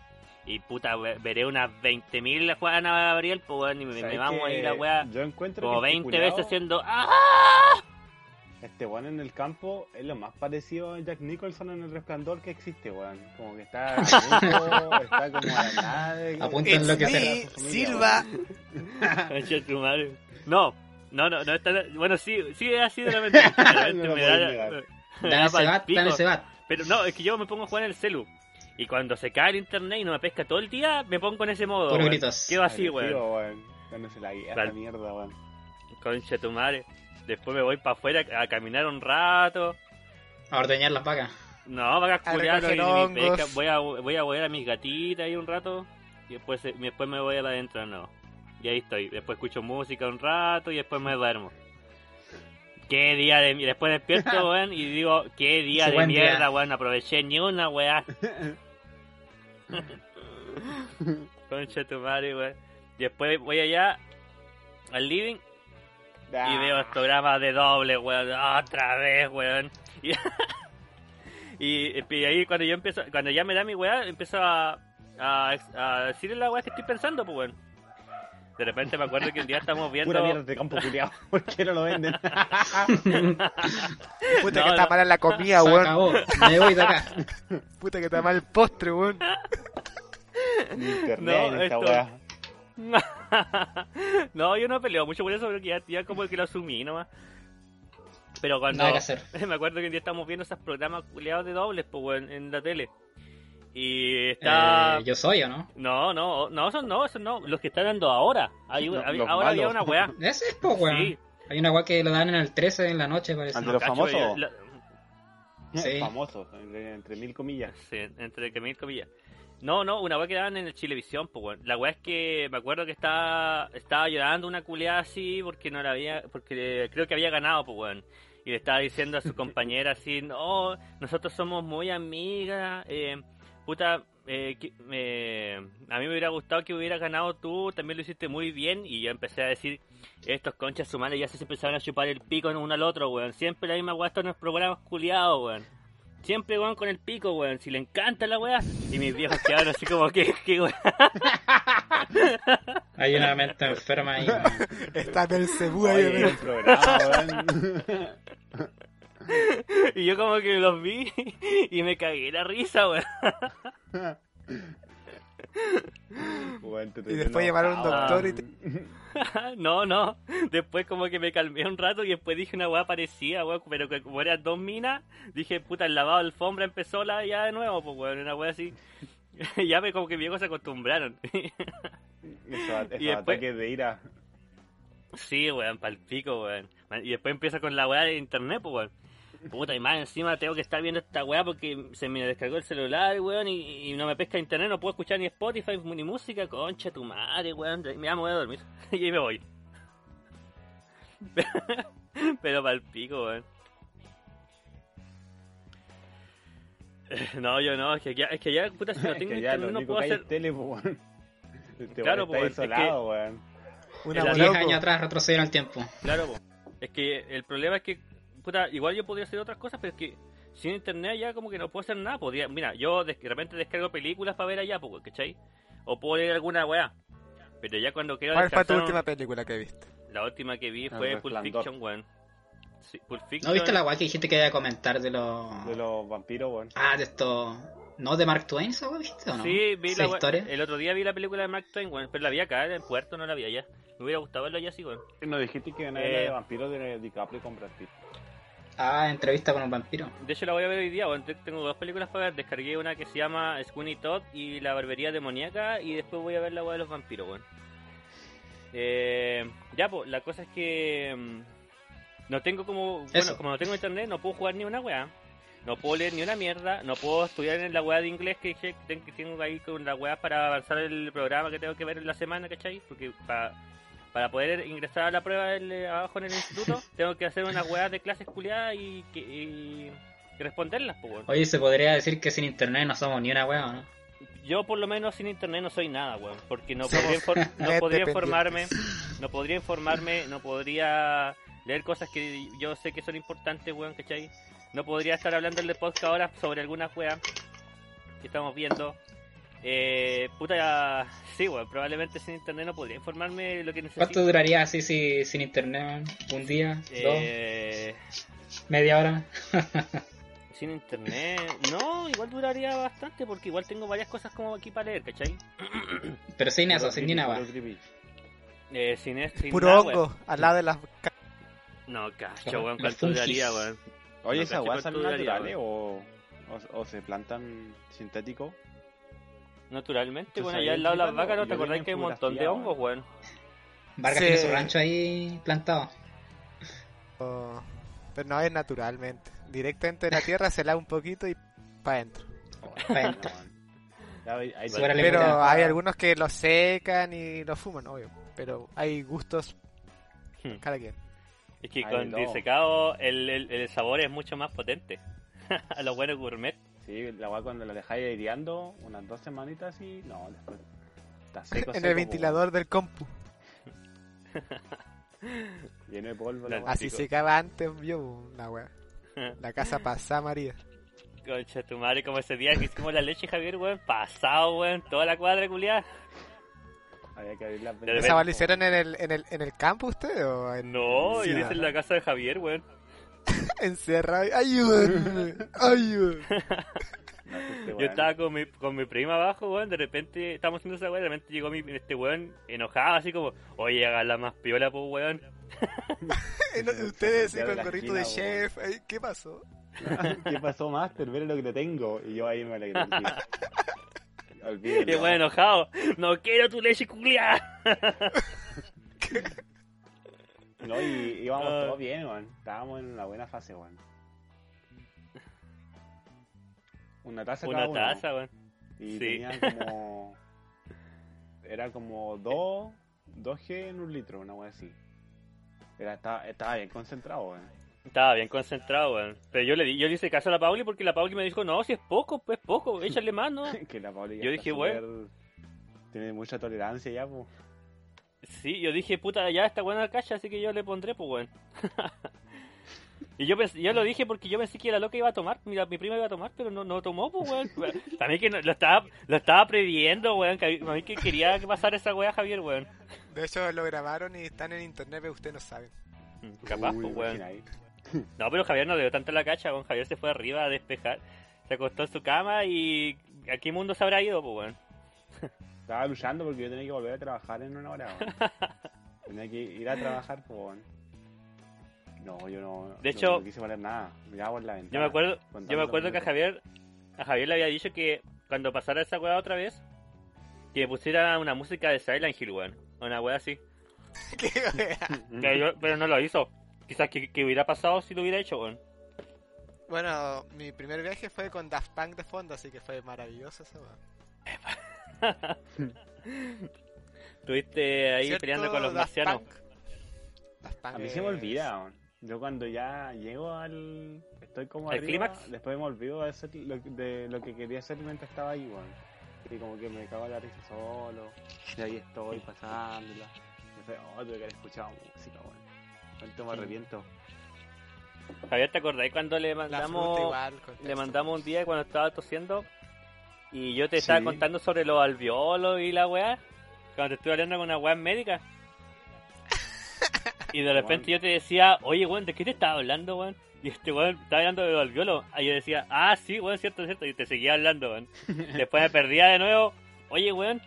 Y puta, we- veré unas 20.000 la Juana Gabriel, pues weón, y me, me ¿Sabes vamos que a ir a weá Yo encuentro como que este 20 culiao- veces haciendo ¡Ah! Este weón en el campo es lo más parecido a Jack Nicholson en el resplandor que existe, weón. Como que está a punto, está como a la nada. de- A punto de It's enloquecer. me, Su familia, Silva. Tu madre. No, no, no, no está. Bueno, sí, sí es así de repente. De repente No lo me da- negar. me Dame da ese bat, dame ese bat. Pero no, es que yo me pongo a jugar en el celu. Y cuando se cae el internet y no me pesca todo el día, me pongo en ese modo. Puro gritos. Quedo así, weón. Dándose la guía, la mierda, weón. Concha tu madre. Después me voy para afuera a caminar un rato. A ordeñar las vacas. No, va a A culiar recoger ni- ni hongos. pesca. Voy a, voy a ver a mis gatitas ahí un rato. Y después, después me voy a adentro, no. Y ahí estoy. Después escucho música un rato y después me duermo. Qué día de mi- Después despierto, weón, y digo, qué día de día. mierda, weón. No aproveché ni una, weá. Concha tu madre, weón. Después voy allá al living y Ah, veo estos programas de doble, weón. Otra vez, weón. Y, y, y ahí cuando yo empiezo, cuando ya me da mi weá, empiezo a, a, a decirle la weá que estoy pensando, pues weón. De repente me acuerdo que un día estamos viendo. Pura mierda de campo culiado. ¿Por qué no lo venden? Puta No, que está no. mala la comida, Se weón. acabó. Me voy de acá. Puta que está mal el postre, weón. Ni internet No, esta esto- weá. no, yo no peleo mucho por eso, porque ya, ya como que lo asumí nomás. Pero cuando. Nada que hacer. me acuerdo que un día estamos viendo esos programas culiados de dobles, pues weón, en la tele. Y está. Eh, yo soy, ¿o no? No, no, no, esos no, esos no. Los que están dando ahora. Hay, ahora había una weá. Ese es, pues, weón. Sí. Hay una weá que lo dan en el 13 en la noche, parece. Ante los Cacho, famosos. yo- la- Sí. Famosos, entre, entre mil comillas. Sí, entre que mil comillas. No, no, una weá que daban en el Chilevisión, pues weón. La weá es que me acuerdo que estaba, estaba llorando una culiada así porque no la había, porque creo que había ganado, pues weón. Y le estaba diciendo a su compañera así, no, nosotros somos muy amigas, eh, puta, eh, que- me- a mí me hubiera gustado que hubieras ganado tú, también lo hiciste muy bien. Y yo empecé a decir, estos conchas sumanes ya se empezaron a chupar el pico en uno al otro, weón. Siempre la misma weá estos en los programas culiados, weón. Siempre, weón, con el pico, weón. Si le encanta la weá. Y mis viejos quedaron así como que, que weón. Hay una mente enferma ahí. Está en el cebú ahí, Oye, weón. el programa, weón. Y yo como que los vi y me cagué la risa, weón. Y después llamaron a un doctor y te- no, no. Después como que me calmé un rato y después dije una weá parecida, weón. Pero que como eran dos minas, dije, puta, el lavado de alfombra empezó la ya de nuevo, pues weón. Una weá así. ya me como que mis viejos se acostumbraron. Y después- ataques de ira. Sí, weón, pa'l pico, weón. Y después empieza con la weá de internet, pues, weón. Puta, y más encima tengo que estar viendo esta weá porque se me descargó el celular, weón, y, y no me pesca internet, no puedo escuchar ni Spotify ni música, concha tu madre, weón. Me voy a dormir. y ahí me voy. Pero pa'l pico, weón. No, yo no, es que ya, es que ya, puta, si no Es tengo que ya internet lo no único puedo hacer... es tele, weón. Este Claro, weón pues, es que- weón. Una El 10 loco. años atrás retrocedieron el tiempo. Claro, po. es que el problema es que, puta, igual yo podría hacer otras cosas, pero es que sin internet ya como que no puedo hacer nada. Podría, mira, yo de, de repente descargo películas para ver allá, ¿cachai? O puedo leer alguna weá. Pero ya cuando quiero ¿Cuál fue tu última película que viste? la última que vi fue Pulp. Fiction, weón. Sí, Pulp Fiction. ¿No viste la weá que dijiste que iba a comentar de los. De los vampiros, weón. Ah, de estos. ¿No de Mark Twain esa weá, viste o no? Sí, vi la weá- historia. El otro día vi la película de Mark Twain, weón, pero la vi acá en Puerto, no la vi allá. Me hubiera gustado verla allá así, weón. Nos dijiste que era Eh. de vampiros de DiCaprio con Brad Pitt. Ah, entrevista con un vampiro. De hecho, la voy a ver hoy día. Te- Tengo dos películas para ver. Descargué una que se llama Squeenie Todd y La Barbería Demoníaca. Y después voy a ver la weá de los vampiros, weón. Eh, ya, pues, la cosa es que. mm, No tengo como. Bueno, como no tengo internet, no puedo jugar ni una weá. No puedo leer ni una mierda. No puedo estudiar en la weá de inglés que dije que tengo ahí con la weá para avanzar el programa que tengo que ver en la semana, ¿cachai? Porque para. Para poder ingresar a la prueba del, eh, abajo en el instituto, tengo que hacer unas weas de clases culiadas y, que- y- y responderlas, pues, weón. Oye, se podría decir que sin internet no somos ni una weá, ¿no? yo por lo menos sin internet no soy nada, weón, porque no podría, infor- no podría informarme, no podría informarme, no podría leer cosas que yo sé que son importantes, weón, ¿cachai? No podría estar hablando en el podcast ahora sobre algunas weas que estamos viendo. Eh, puta, sí, weón, probablemente sin internet no podría informarme de lo que necesito. ¿Cuánto duraría así si, sin internet? ¿Un día? Eh, ¿Dos? ¿Media hora? sin internet, no, igual duraría bastante porque igual tengo varias cosas como aquí para leer, ¿cachai? Pero sin eso, sin ni nada. Eh, sin, es- sin Puro nada, hongo, al lado de las... No, cacho, weón, cuánto duraría, weón. Oye, No ¿esas weas son naturales o, o, o se plantan sintéticos? Naturalmente, ¿Tú bueno, allá al lado de las vacas, ¿no te vi que hay un montón de hongos, weón? Vargas tiene su rancho ahí plantado. Pero no es naturalmente. Directamente de la tierra se lava un poquito y para adentro. Pa' adentro. Pero hay algunos que lo secan y lo fuman, obvio. Pero hay gustos Hmm. cada quien. Es que con disecado el, el, el sabor es mucho más potente. A los buenos gourmet. Sí, la weá cuando la dejáis aireando unas dos semanitas y no, después está seco. en seco, el ventilador del compu. Lleno de polvo. la La- weá. Así Chico. secaba antes, yo, una wea. La casa pasada María. Concha tu madre, como ese día que hicimos la leche, Javier, weón. Pasado, weón. Toda la cuadra culiada. Había que abrir la ¿Esa lo hicieron en el, en el, en el campo ustedes o en, No, yo Sí, hice en la casa de Javier, weón. encerrado? ¡Ayúdenme! ¡Ayúdenme! Yo estaba con mi, con mi prima abajo, weón. De repente estábamos haciendo esa weón. De repente llegó mi, este weón enojado, así como, oye, hágala más piola, pues, weón. Ustedes sí, con la gorrito de chef. ¿Qué pasó? ¿Qué pasó, Master? Ver lo que te tengo. Y yo ahí me alegré. el. Y weón enojado. No quiero tu leche culiada. No, y íbamos Ah. todos bien, weón. Estábamos en una buena fase, weón. Una taza Una taza, weón. Y Sí. tenía como. Era como 2, 2G en un litro, una wea así. Era, estaba, estaba bien concentrado, weón. Estaba bien concentrado, weón. Pero yo le di, yo le hice caso a la Pauli porque la Pauli me dijo, no, si es poco, pues poco, échale más, ¿no? que la Pauli ya Yo dije, súper- Tiene mucha tolerancia ya, pues. Sí, yo dije, puta, ya está buena la cacha, así que yo le pondré, pues, weón. y yo pensé, yo lo dije porque yo pensé que la loca iba a tomar, mira, mi prima iba a tomar, pero no, no tomó, pues, weón. También que no- lo estaba, lo estaba previendo, weón, que a mí que quería que pasara esa weá, Javier, weón. De hecho, lo grabaron y están en internet, pero ustedes no saben. Capaz, Uy, pues, weón. ahí. No, pero Javier no le dio tanto la cacha, weón. Javier se fue arriba a despejar, se acostó en su cama y a qué mundo se habrá ido, pues, weón. Estaba luchando porque yo tenía que volver a trabajar en una hora, weón. tenía que ir a trabajar, weón. No, yo no. De no- hecho- no quise poner nada. Miraba por la ventana. Yo me acuerdo, yo me acuerdo que a. Javier, a Javier le había dicho que cuando pasara esa weá otra vez, que pusiera una música de Silent Hill, weón. Una weá así. ¿Qué wea? Que yo- pero no lo hizo. Quizás que, que hubiera pasado si lo hubiera hecho, weón. Bueno, mi primer viaje fue con Daft Punk de fondo, así que fue maravilloso eso. Estuviste ahí peleando con los marcianos. A mí se me olvida, weón. Yo cuando ya llego al... Estoy como ¿Al arriba, clímax? después me olvido de, hacer lo, de lo que quería hacer mientras estaba ahí, weón. Y como que me cago en la risa solo. Y ahí estoy pasándola. Y después, oh, tuve que haber escuchado música, weón. ¿Cuánto me arrepiento? Javier, ¿te acordáis cuando le mandamos igual. le mandamos un día cuando estaba tosiendo y yo te estaba contando sobre los alveolos y la weá? Cuando te estuve hablando con una weá médica. Y de repente yo te decía, oye, weón, ¿de qué te estaba hablando, weón? Y este weón estaba hablando de los alveolos. Y yo decía, ah, sí, weón, cierto, cierto. Y te seguía hablando, weón. Después me perdía de nuevo, oye, weón,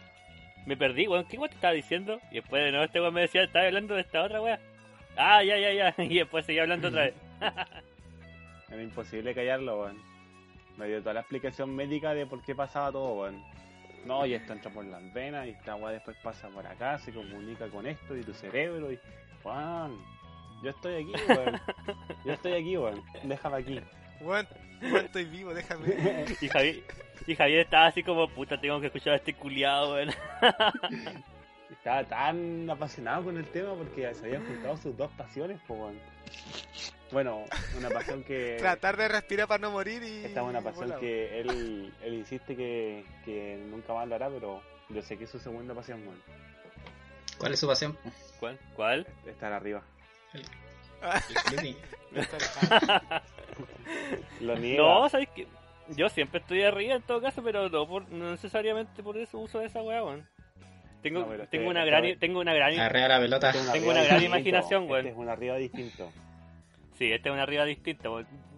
me perdí, weón, ¿qué weón te estaba diciendo? Y después de nuevo este weón me decía, estaba hablando de esta otra weá. Ah, ya, ya, ya. Y después seguía hablando otra vez. Era imposible callarlo, weón. Me dio toda la explicación médica de por qué pasaba todo, weón. No, y esto entra por las venas y esta weá después pasa por acá, se comunica con esto y tu cerebro y... Weón, yo estoy aquí, weón. Yo estoy aquí, weón. Déjame aquí. Weón, estoy vivo, déjame. Y Javier, y Javier estaba así como, puta, tengo que escuchar a este culiado, weón. Estaba tan apasionado con el tema porque se habían juntado sus dos pasiones, pues, weón. Bueno, una pasión que. Tratar de respirar para no morir y. Esta es una pasión que él, él insiste que, que nunca más lo hará, pero yo sé que es su segunda pasión, weón. ¿Cuál es su pasión? ¿Cuál? ¿Cuál? Estar arriba. Lo niega. No, ¿sabes qué? Yo siempre estoy arriba en todo caso, pero no, por, no necesariamente por eso uso esa weá, weón. Tengo, No, este- tengo, una este- gran, tengo una gran... Arriba la pelota. Este es un Tengo una gran distinto. imaginación, Este weón. es un arriba distinto. Sí, esta es una arriba distinta.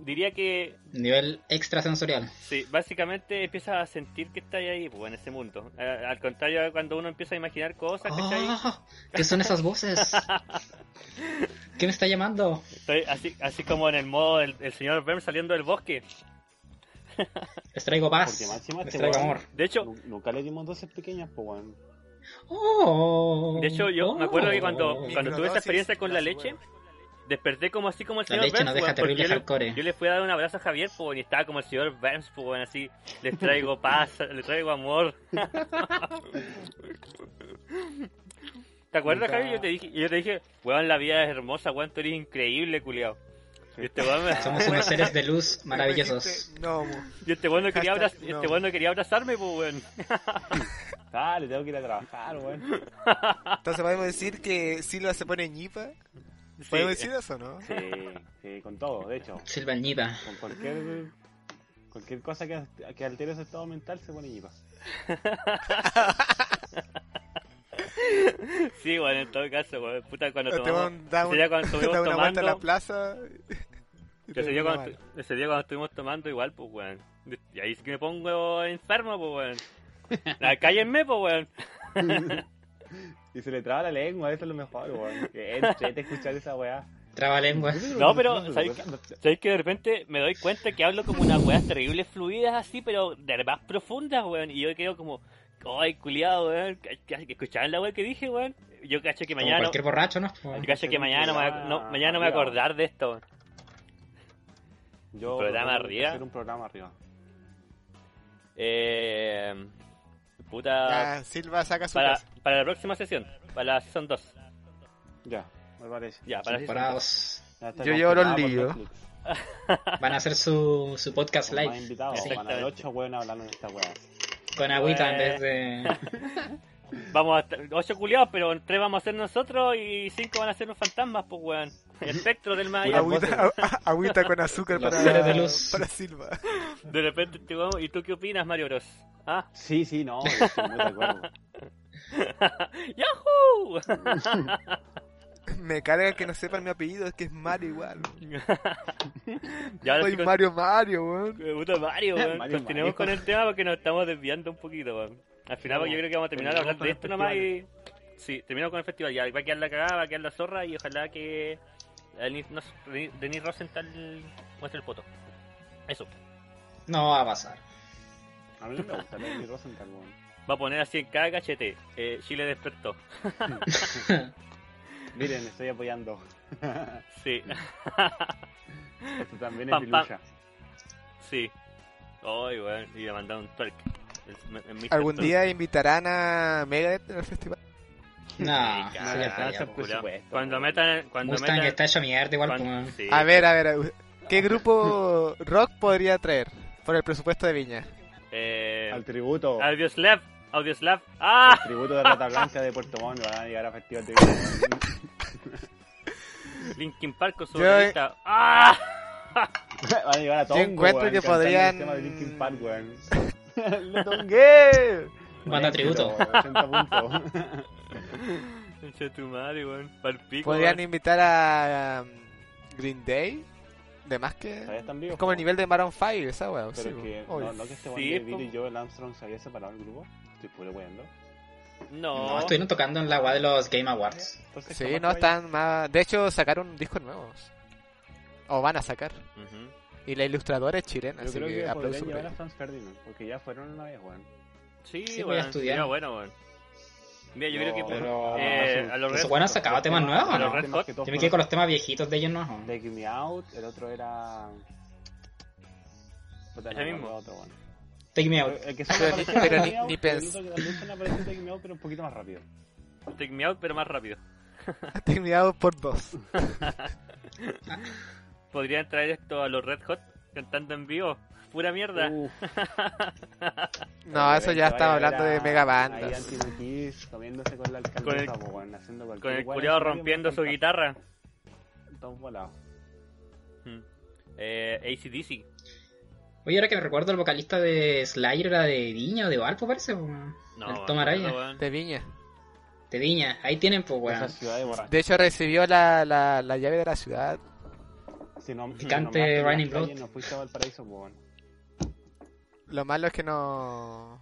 Diría que, Nivel extrasensorial. sí, básicamente empiezas a sentir que estás ahí, pues, en ese mundo. Eh, al contrario, cuando uno empieza a imaginar cosas, ¿cachai? Oh, ¿Qué son esas voces? ¿Qué me está llamando? Estoy así, así como en el modo del el señor Burns saliendo del bosque. Les traigo paz. Les este traigo amor. De hecho, Nu- Nunca le dimos dosis pequeñas, pues. Oh, de hecho yo me acuerdo que cuando, oh. cuando tuve esa experiencia con la leche. Desperté como así como el La señor leche Burns, terrible yo, le, hardcore. yo le fui a dar un abrazo a Javier, pues, y estaba como el señor Burns, pues, weón, así, les traigo paz, les traigo amor. ¿Te acuerdas, Nunca- Javier? Yo te dije, yo te dije, weón, la vida es hermosa, weón, tú eres increíble, culiao. Este me- Somos unos seres de luz maravillosos. No, mo. y este weón no quería, abraz- no. este no quería abrazarme, pues, weón. Dale, tengo que ir a trabajar, weón. Entonces podemos decir que Silva se pone ñipa. Sí, ¿Podemos decir eso, no? Sí, sí, con todo, de hecho. Silvañita. Con cualquier cualquier cosa que, que altere su estado mental se pone ñipa. Sí, weón, en todo caso, weón. Puta, cuando Este tomamos... da, un- ese día cuando da estuvimos una vuelta a la tomando... plaza. Ese día, cuando, ese día cuando estuvimos tomando igual, pues, weón. Y ahí sí que me pongo enfermo, pues, weón. Cállenme, pues, weón. Y se le traba la lengua, eso es lo mejor, weón. Que entrete escuchar esa weá. Traba lengua. No, pero, ¿sabes ¿Sabes que de repente me doy cuenta que hablo como unas weas terribles fluidas así, pero de más profundas, weón? Y yo quedo como, ay, culiado, weón. ¿que- que- ¿Escuchaban la wea que dije, weón? Yo caché que Como mañana... cualquier borracho, ¿no? Yo caché que mañana no me, voy a- no, mañana no me voy a acordar de esto, weón. Yo ¿Un programa arriba? Hacer un programa arriba. Eh... Puta... Ya, Silva saca su Para, casa. para la próxima sesión, para la season 2. Ya, me parece. Ya, para la season 2. Parados. Ya está Yo llevo los líos. Van a hacer su, su podcast Con más live. invitados, Sí. van a haber ocho weones hablando de esta weá. Con agüita en vez de. Vamos a estar ocho culiados, pero tres vamos a ser nosotros y cinco van a ser los fantasmas, pues weón. El espectro del más allá. Pura- Agüita, con azúcar para, seres de luz. para Silva. De repente te vamos, ¿y tú qué opinas, Mario Bros? ¿Ah? Sí, sí, no, yo estoy muy de acuerdo. ¡Yahoo! Me carga que no sepan mi apellido, es que es Mario igual. ya Soy con- Mario Mario, weón. Eh, Puta Mario, weón. Mario, Continuemos Mario. con el tema porque nos estamos desviando un poquito, weón. Al final Vamos, yo creo que vamos a terminar de hablar de esto nomás y... Sí, terminamos con el festival. Ya va a quedar la cagada, va a quedar la zorra y ojalá que... Denis, no, Denis Rosenthal muestre el foto. Eso. No va a pasar. A mí no me gusta Lenny Rosenthal, weón. Va a poner así en cada cachete. Eh, Chile despertó. Miren, estoy apoyando. Sí. Esto también Pam, es pam. diluya. sí. Ay, weón. Y le mandaron un twerk. Mi ¿Algún día invitarán a Megadeth al festival? No, ya está, presupuesto, Cuando metan... Cuando Mustang metan... está hecho mierda igual, cuando- como. sí. A ver, a ver, ¿qué grupo rock podría traer por el presupuesto de Viña? Eh, Al tributo. Audioslave. Audioslave. ¡Ah! Al tributo de Rata Blanca de Puerto Montt van a llegar a Festival de Viña. Linkin Park con su Yo-. ¡Ah! Van a llegar a Tongo, encuentro que podrían- el tema de Linkin Park, weón. ¡Le tongué! Banda tributo. 80 puntos. Tu madre, weón. Pal pico, ¿Podrían weón. invitar a um, Green Day? De más que... Vivos. Es como el nivel de Maroon 5, esa weá. Pero sí, es que, no, no que este Sí, weón de. Billy Joel Armstrong se había separado del grupo. Estoy puro weando. No. No, estuvieron tocando en la guay de los Game Awards. Entonces, Sí, no están más... De hecho, sacaron discos nuevos. O van a sacar. Ujú. Y la ilustradora es chilena, Yo así creo que, que aplauso por a. Franz Ferdinand, porque ya fueron una vez, weón. Sí, Sí, voy a weón. estudiar. Bueno, weón. Mira, yo No, creo que... pero- eh, a los ¿Esos Red buenos han sacado temas nuevos o A los no? Red Hot. que Yo me quedé con los temas viejitos de ellos, ¿no? Take Me Out, el otro era... Puta, me mismo. otro, weón. Take me out. El que solo Pero ni- pero Take ni- Me Out, ni el pens- único que también apareció en Take Me Out, pero un poquito más rápido. Take me out, pero más rápido. Terminado por dos. podrían traer esto a los Red Hot cantando en vivo. Pura mierda. Uf, No, eso ya estaba hablando de mega Ahí bandas. Antimuquis comiéndose con la Con el- haciendo Con el culiado rompiendo su guitarra. Todos volados. Mm. Eh, ACDC. Oye, ahora que me recuerdo, el vocalista de Slayer era de Viña o de Valpo, parece. No, el Tom Araya. no. De Viña. De Viña, ahí tienen, pues, Esa weón. ciudad de. De hecho, recibió la, la, la llave de la ciudad. Si no, Que si Raining calles, Blood. No fuiste a Valparaíso, po, weón. Lo malo es que no.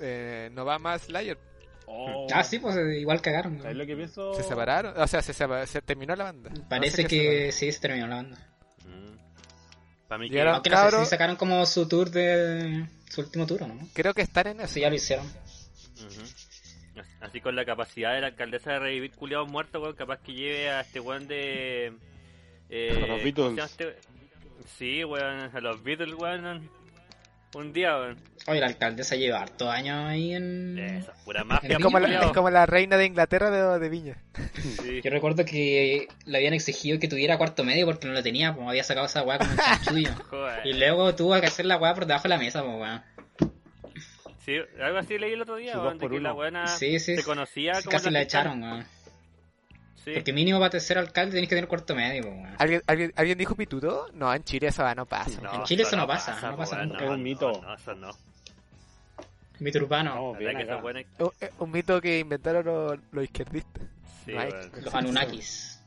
Eh, no va más Slayer. Oh. Ah, sí, pues eh, igual cagaron. weón. ¿Sabes lo que pienso? Se separaron. O sea, se, se terminó la banda. Parece No sé que sí, se terminó la banda. Mm. Para mí que... no sé si sacaron como su tour de... Su último tour, ¿o ¿no? Creo que están en eso. Sí, ya lo hicieron. Así con la capacidad de la alcaldesa de revivir culiados muertos, weón, capaz que lleve a este weón de... Eh, A los ¿cómo se Beatles. este? Sí, weón, a los Beatles, weón. Un día, weón. Oye, la alcaldesa lleva harto años ahí en... Esa pura mafia, Es como, la, es como la reina de Inglaterra de, de Viña. Sí. Yo recuerdo que le habían exigido que tuviera cuarto medio porque no lo tenía, pues había sacado esa weá como un chanchullo. Y luego tuvo que hacer la weá por debajo de la mesa, pues weón. Sí, algo así leí el otro día, weón, que la buena Sí, sí. se conocía como Casi la fiscal. echaron, weón. Sí. Porque mínimo para ser alcalde tenés que tener cuarto medio. ¿Alguien, alguien, ¿Alguien dijo pituto? No, en Chile va no pasa. No, En Chile eso no pasa, no pasa nunca. Es un mito. No, no, eso no. Mito urbano, La eso buena... Un, eh, un mito que inventaron los, los izquierdistas. Sí, No hay- weón. los Anunnakis.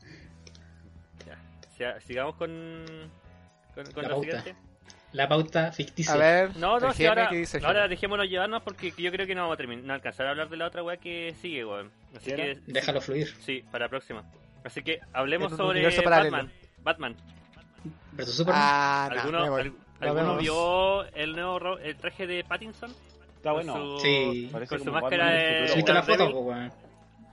Ya. Siga- Sigamos con, con, con La siguiente. La pauta ficticia. A ver, No, no, si ahora, ¿qué dice el ahora Geme? dejémonos llevarnos porque yo creo que no vamos a terminar, no alcanzar a hablar de la otra weá que sigue, weón. Así ¿Qué que? Déjalo fluir. sí, para la próxima. Así que hablemos sobre. Batman. Batman. Versus Superman. Ah, no, ¿Alguno, al- ¿alguno vio el nuevo ro- el traje de Pattinson? Está Con bueno. su- Sí. Parece con su máscara de- futuro, ¿Subiste la foto, weón?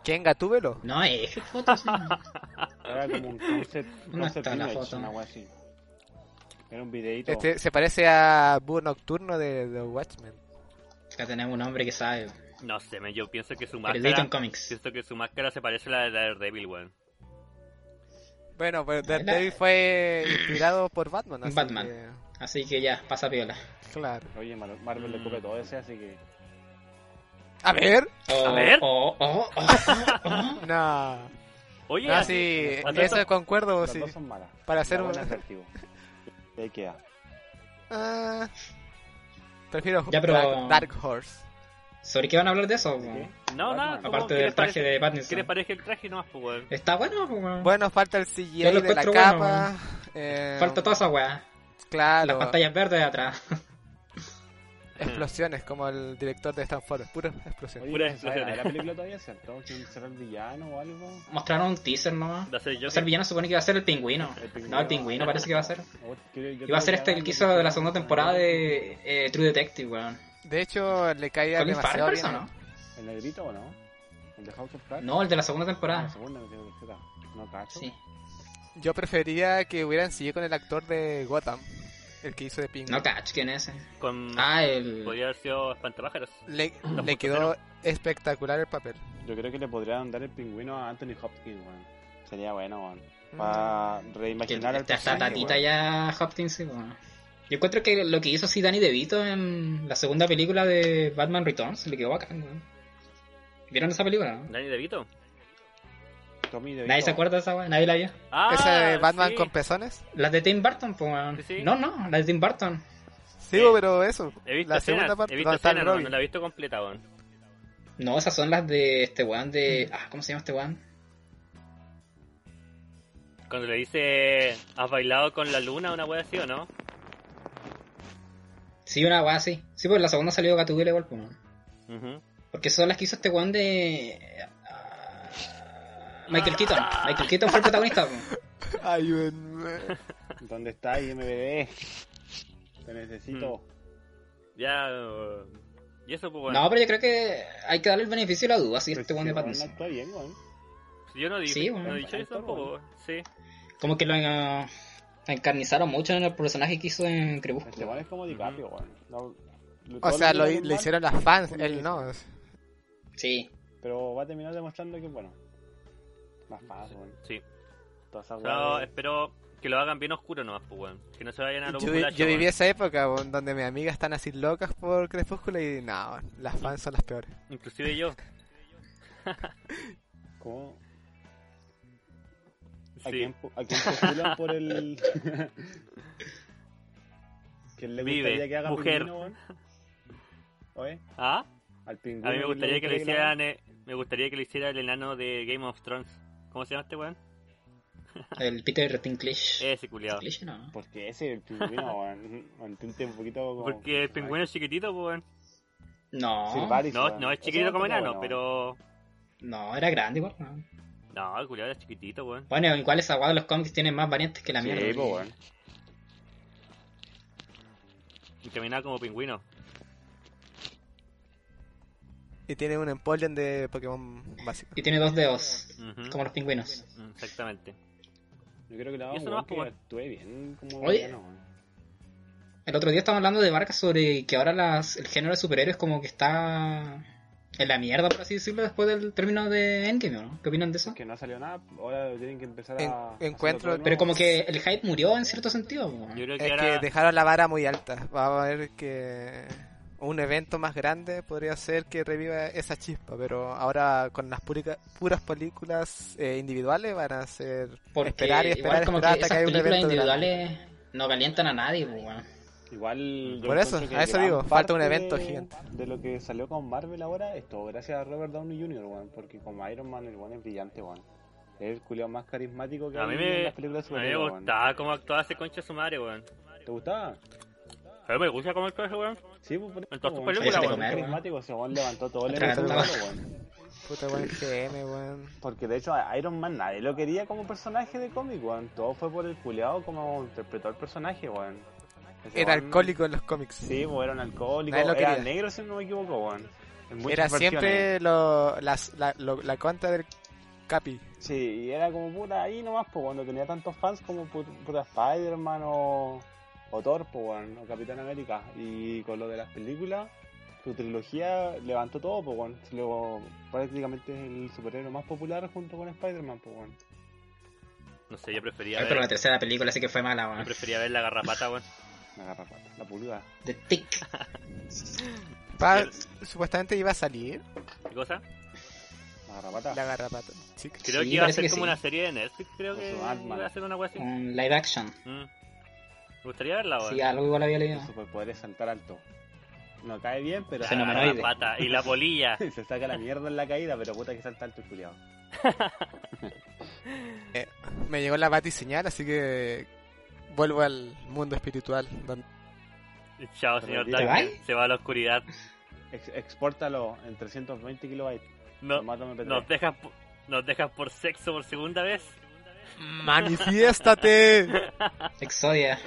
¿Quién, Gatúbelo? No, es foto, sí. Era como un concept, ¿Dónde concept está la foto? una wea así. Era un videito. Este se parece a Búho Nocturno de The Watchmen. Acá tenemos un hombre que sabe. No sé, me- yo pienso que su en máscara cómics. pienso que su máscara se parece a la de Daredevil, weón. Bueno, pues La- Daredevil fue inspirado por Batman. así Batman. que, Así que ya, pasa piola. claro. Oye, Mar- Marvel le Mm. copia todo ese, así que. A ver. Oh, A ver. Oh, oh, oh, oh, oh. No. Oye, No, así- sí, eso concuerdo, Las sí. dos son malas. Para hacer un... ahí queda. Ah, prefiero Ya, pero- Dark, Dark Horse. ¿Sobre qué van a hablar de eso? ¿De qué? No, nada. ¿cómo- Aparte qué del traje parece- de ¿Qué Pattinson. les parece el traje nomás, pues, weón? Está bueno, pues, weón. Bueno, falta el CGI de la bueno, capa. eh, Falta toda esa weá. Las Claro, pantallas verdes de atrás. explosiones como el director de Stanford. Puras ¿no se explosiones. nada de la película todavía, ¿cierto? ¿Quién será el villano o algo? Mostraron un teaser nomás. O sea, el villano supone que iba a ser el pingüino. El pingüino. No, el pingüino parece que va a ser. O- quiero- yo Iba a ser este el que hizo de la segunda temporada de eh, True Detective, weón. De hecho, le caía demasiado parece, bien. ¿o no? ¿El negrito o no? ¿El de House of Cards? No, el de la segunda Ah, la temporada. segunda, tercera. No cacho. Sí. Yo prefería que hubieran seguido con el actor de Gotham, el que hizo de Penguin. No catch, ¿quién es ese? Con... Ah, el... Podría haber sido Espantapájaros. Le, le quedó espectacular el papel. Yo creo que le podrían dar el pingüino a Anthony Hopkins, weón. Sería bueno, weón. Para que reimaginar esta personaje, tatita weón. ya Hopkins, sí, weón. Yo encuentro que lo que hizo así Danny DeVito en la segunda película de Batman Returns le quedó bacán, weón. ¿Vieron esa película? Danny DeVito. Tommy DeVito. Nadie se acuerda de esa, weón. Nadie la vio. Ah, Ese de Batman sí. con pezones. Las de Tim Burton, pues, weón. Sí. No, no, las de Tim Burton. Sí, Eh, pero eso. He visto la escenas, segunda parte he visto escenas, no, la he visto completa, weón. No, esas son las de este weón de. Ah, ¿cómo se llama este weón? Cuando le dice, ¿has bailado con la luna una wea así o no? Sí, una weá así. Sí, pues la segunda salió Gatúbela igual, pues, weón. Porque son las que hizo este weón de. Michael Keaton. Michael Keaton fue el protagonista, pues. Ayúdenme. ¿Dónde está IMBD? Te necesito. Ya... uh, Y eso, pues, bueno. No, pero yo creo que hay que darle el beneficio de la duda, si Pero este weón de Pattinson. actúa bien, weón. Yo no dije, Sí, bueno. no he dicho eso tampoco, bueno. sí. Como que lo eh, encarnizaron mucho en el personaje que hizo en Este Crepúsculo. weón es como DiCaprio. No, lo- O sea, lo, hicieron las fans, él no. Sí. Pero va a terminar demostrando que, bueno. Más fácil, weón. Sí. Toda esa O sea, weá de- espero, que lo hagan bien oscuro nomás, pues, weón. Que no se vayan a lo Yo, yo viví esa época weón, donde mis amigas están así locas por Crepúsculo y no, weón, las fans son las peores. Inclusive yo. ¿Cómo? ¿A Sí. quién, a quién postulan por el. ¿Quién le Vive, gustaría que haga mujer. pingüino, weón? Oye, ¿Ah? al pingüino. A mí me ¿quién gustaría que le haga? hicieran, eh, me gustaría que le hiciera el enano de Game of Thrones. ¿Cómo se llama este weón? El Peter Dinklage. Ese culiado. No. Porque ese el pingüino, weón. Mantente un poquito como. Porque el pingüino es chiquitito, pues, weón. No, Silvaris, No, weón. no es chiquitito como enano, bueno, pero... no, era grande igual. no. No, el culiado era chiquitito, weón. Bueno, igual esa de los cómics tienen más variantes que la Sí, mierda. po, weón. Y caminaba como pingüino. Y tiene un Empoleon de Pokémon básico. Y tiene dos dedos, como los pingüinos. Mm, Exactamente. Yo creo que weón que po, weón. actúe bien como Oye. El otro día estábamos hablando de Vargas sobre que ahora las, el género de superhéroes como que está en la mierda, por así decirlo, después del término de Endgame, ¿no? ¿Qué opinan de eso? Que no salió nada, ahora tienen que empezar En- a. encuentro- Pero como que el hype murió en cierto sentido. po. Yo creo que Es ahora... que dejaron la vara muy alta. Va a haber que un evento más grande podría ser que reviva esa chispa, pero ahora con las púrica- puras películas eh, individuales van a ser Porque esperar y esperar, igual como esperar que hasta esas que haya un películas evento grande. individuales no calientan a nadie, weón. Igual. Por eso, a eso digo, falta un evento de- gigante. De lo que salió con Marvel ahora, es todo gracias a Robert Downey Jr., weón. Porque como Iron Man, el weón es brillante, weón. Es el culiao más carismático que A mí hay me, en las películas de a mí me gustaba cómo actuaba ese concha su madre, weón. ¿Te gustaba? A mí me gusta cómo actúa ese weón. Sí, pues por eso. Weón. weón. carismático, weón levantó todo el evento, weón. Puta weón, GM, weón. Porque de hecho a Iron Man nadie lo quería como personaje de cómic, weón. Todo fue por el culiao como interpretó el personaje, weón. Ese Era weón- alcohólico en los cómics. Sí, pues era un alcohólico. Nadie lo Era quería. negro, si no me equivoco, weón. Era siempre lo, las- la, lo- la contra del Capi. Sí, y era como puta ahí nomás, pues cuando tenía tantos fans como pu- puta Spider-Man o, o Thor, pues weón, o Capitán América. Y con lo de las películas, su trilogía levantó todo, pues weón. Se Luego prácticamente es el superhéroe más popular junto con Spider-Man, pues weón. No sé, yo prefería Ay, pero la ver, tercera película sí que fue mala, yo weón. prefería ver la garrapata, weón. La garrapata, la pulga. The Tick. Supuestamente iba a salir ¿Qué cosa? La garrapata. la garrapata. Sí. Creo Sí, que iba a ser como sí. una serie de Netflix, creo Con que iba a ser una wea así. Un live action. Mm. Me gustaría verla, weón. Sí, algo igual había Su leído. superpoder es saltar alto. No cae bien, pero La Fenomenoide. garrapata y la polilla. se saca la mierda en la caída, pero puta que salta alto el culiao. Eh, me llegó la batiseñal, así que vuelvo al mundo espiritual. donde- Chao, señor ¿Te Duncan. vas? Se va a la oscuridad. Ex expórtalo en 320 kilobytes. No, Formato MP3. nos dejas nos dejas por sexo por segunda vez. ¡Manifiéstate! Exodia.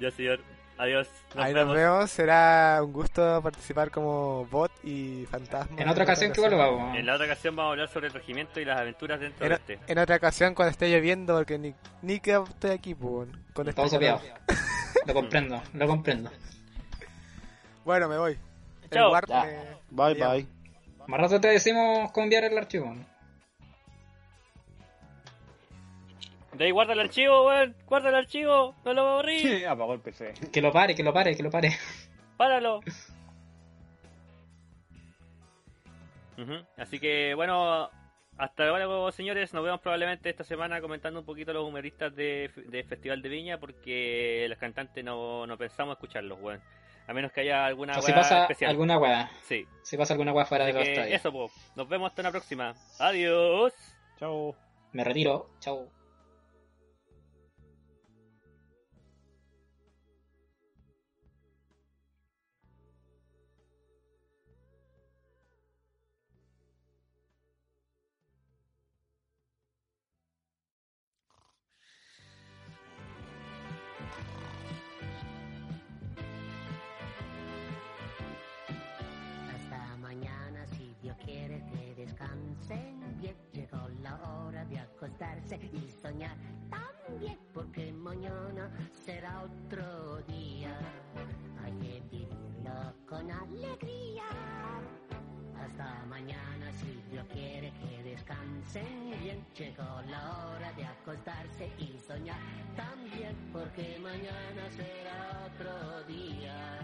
Ya, señor. Adiós. Nos Ahí vemos. nos vemos. Será un gusto participar como bot y fantasma. En otra ocasión que vuelva, weón. En la otra ocasión vamos a hablar sobre el regimiento y las aventuras dentro En, de este. en otra ocasión cuando esté lloviendo, porque ni, ni que estoy aquí, pues, con este Todo calor. sopeado. Lo comprendo, lo comprendo. Bueno, me voy. Chao. me- Bye, llama. bye. Más rato te decimos cómo enviar el archivo. ¿no? De ahí guarda el archivo, weón. Guarda el archivo. No lo borrí. Apagó el PC. Que lo pare, que lo pare, que lo pare. Páralo. Así que bueno, hasta luego señores, nos vemos probablemente esta semana comentando un poquito los humoristas de, de Festival de Viña porque los cantantes no, no pensamos escucharlos, weón. A menos que haya alguna O si pasa especial. alguna weá. Sí. Si pasa alguna weá fuera de Así costa. eso, pues. Nos vemos hasta una próxima. Adiós. Chao. Me retiro. Chau. y soñar también, porque mañana será otro día. Hay que vivirlo con alegría. Hasta mañana, si Dios quiere que descansen bien. Llegó la hora de acostarse y soñar también, porque mañana será otro día.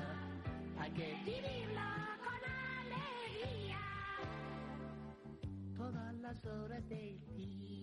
Hay que vivirlo. con alegría todas las horas del día.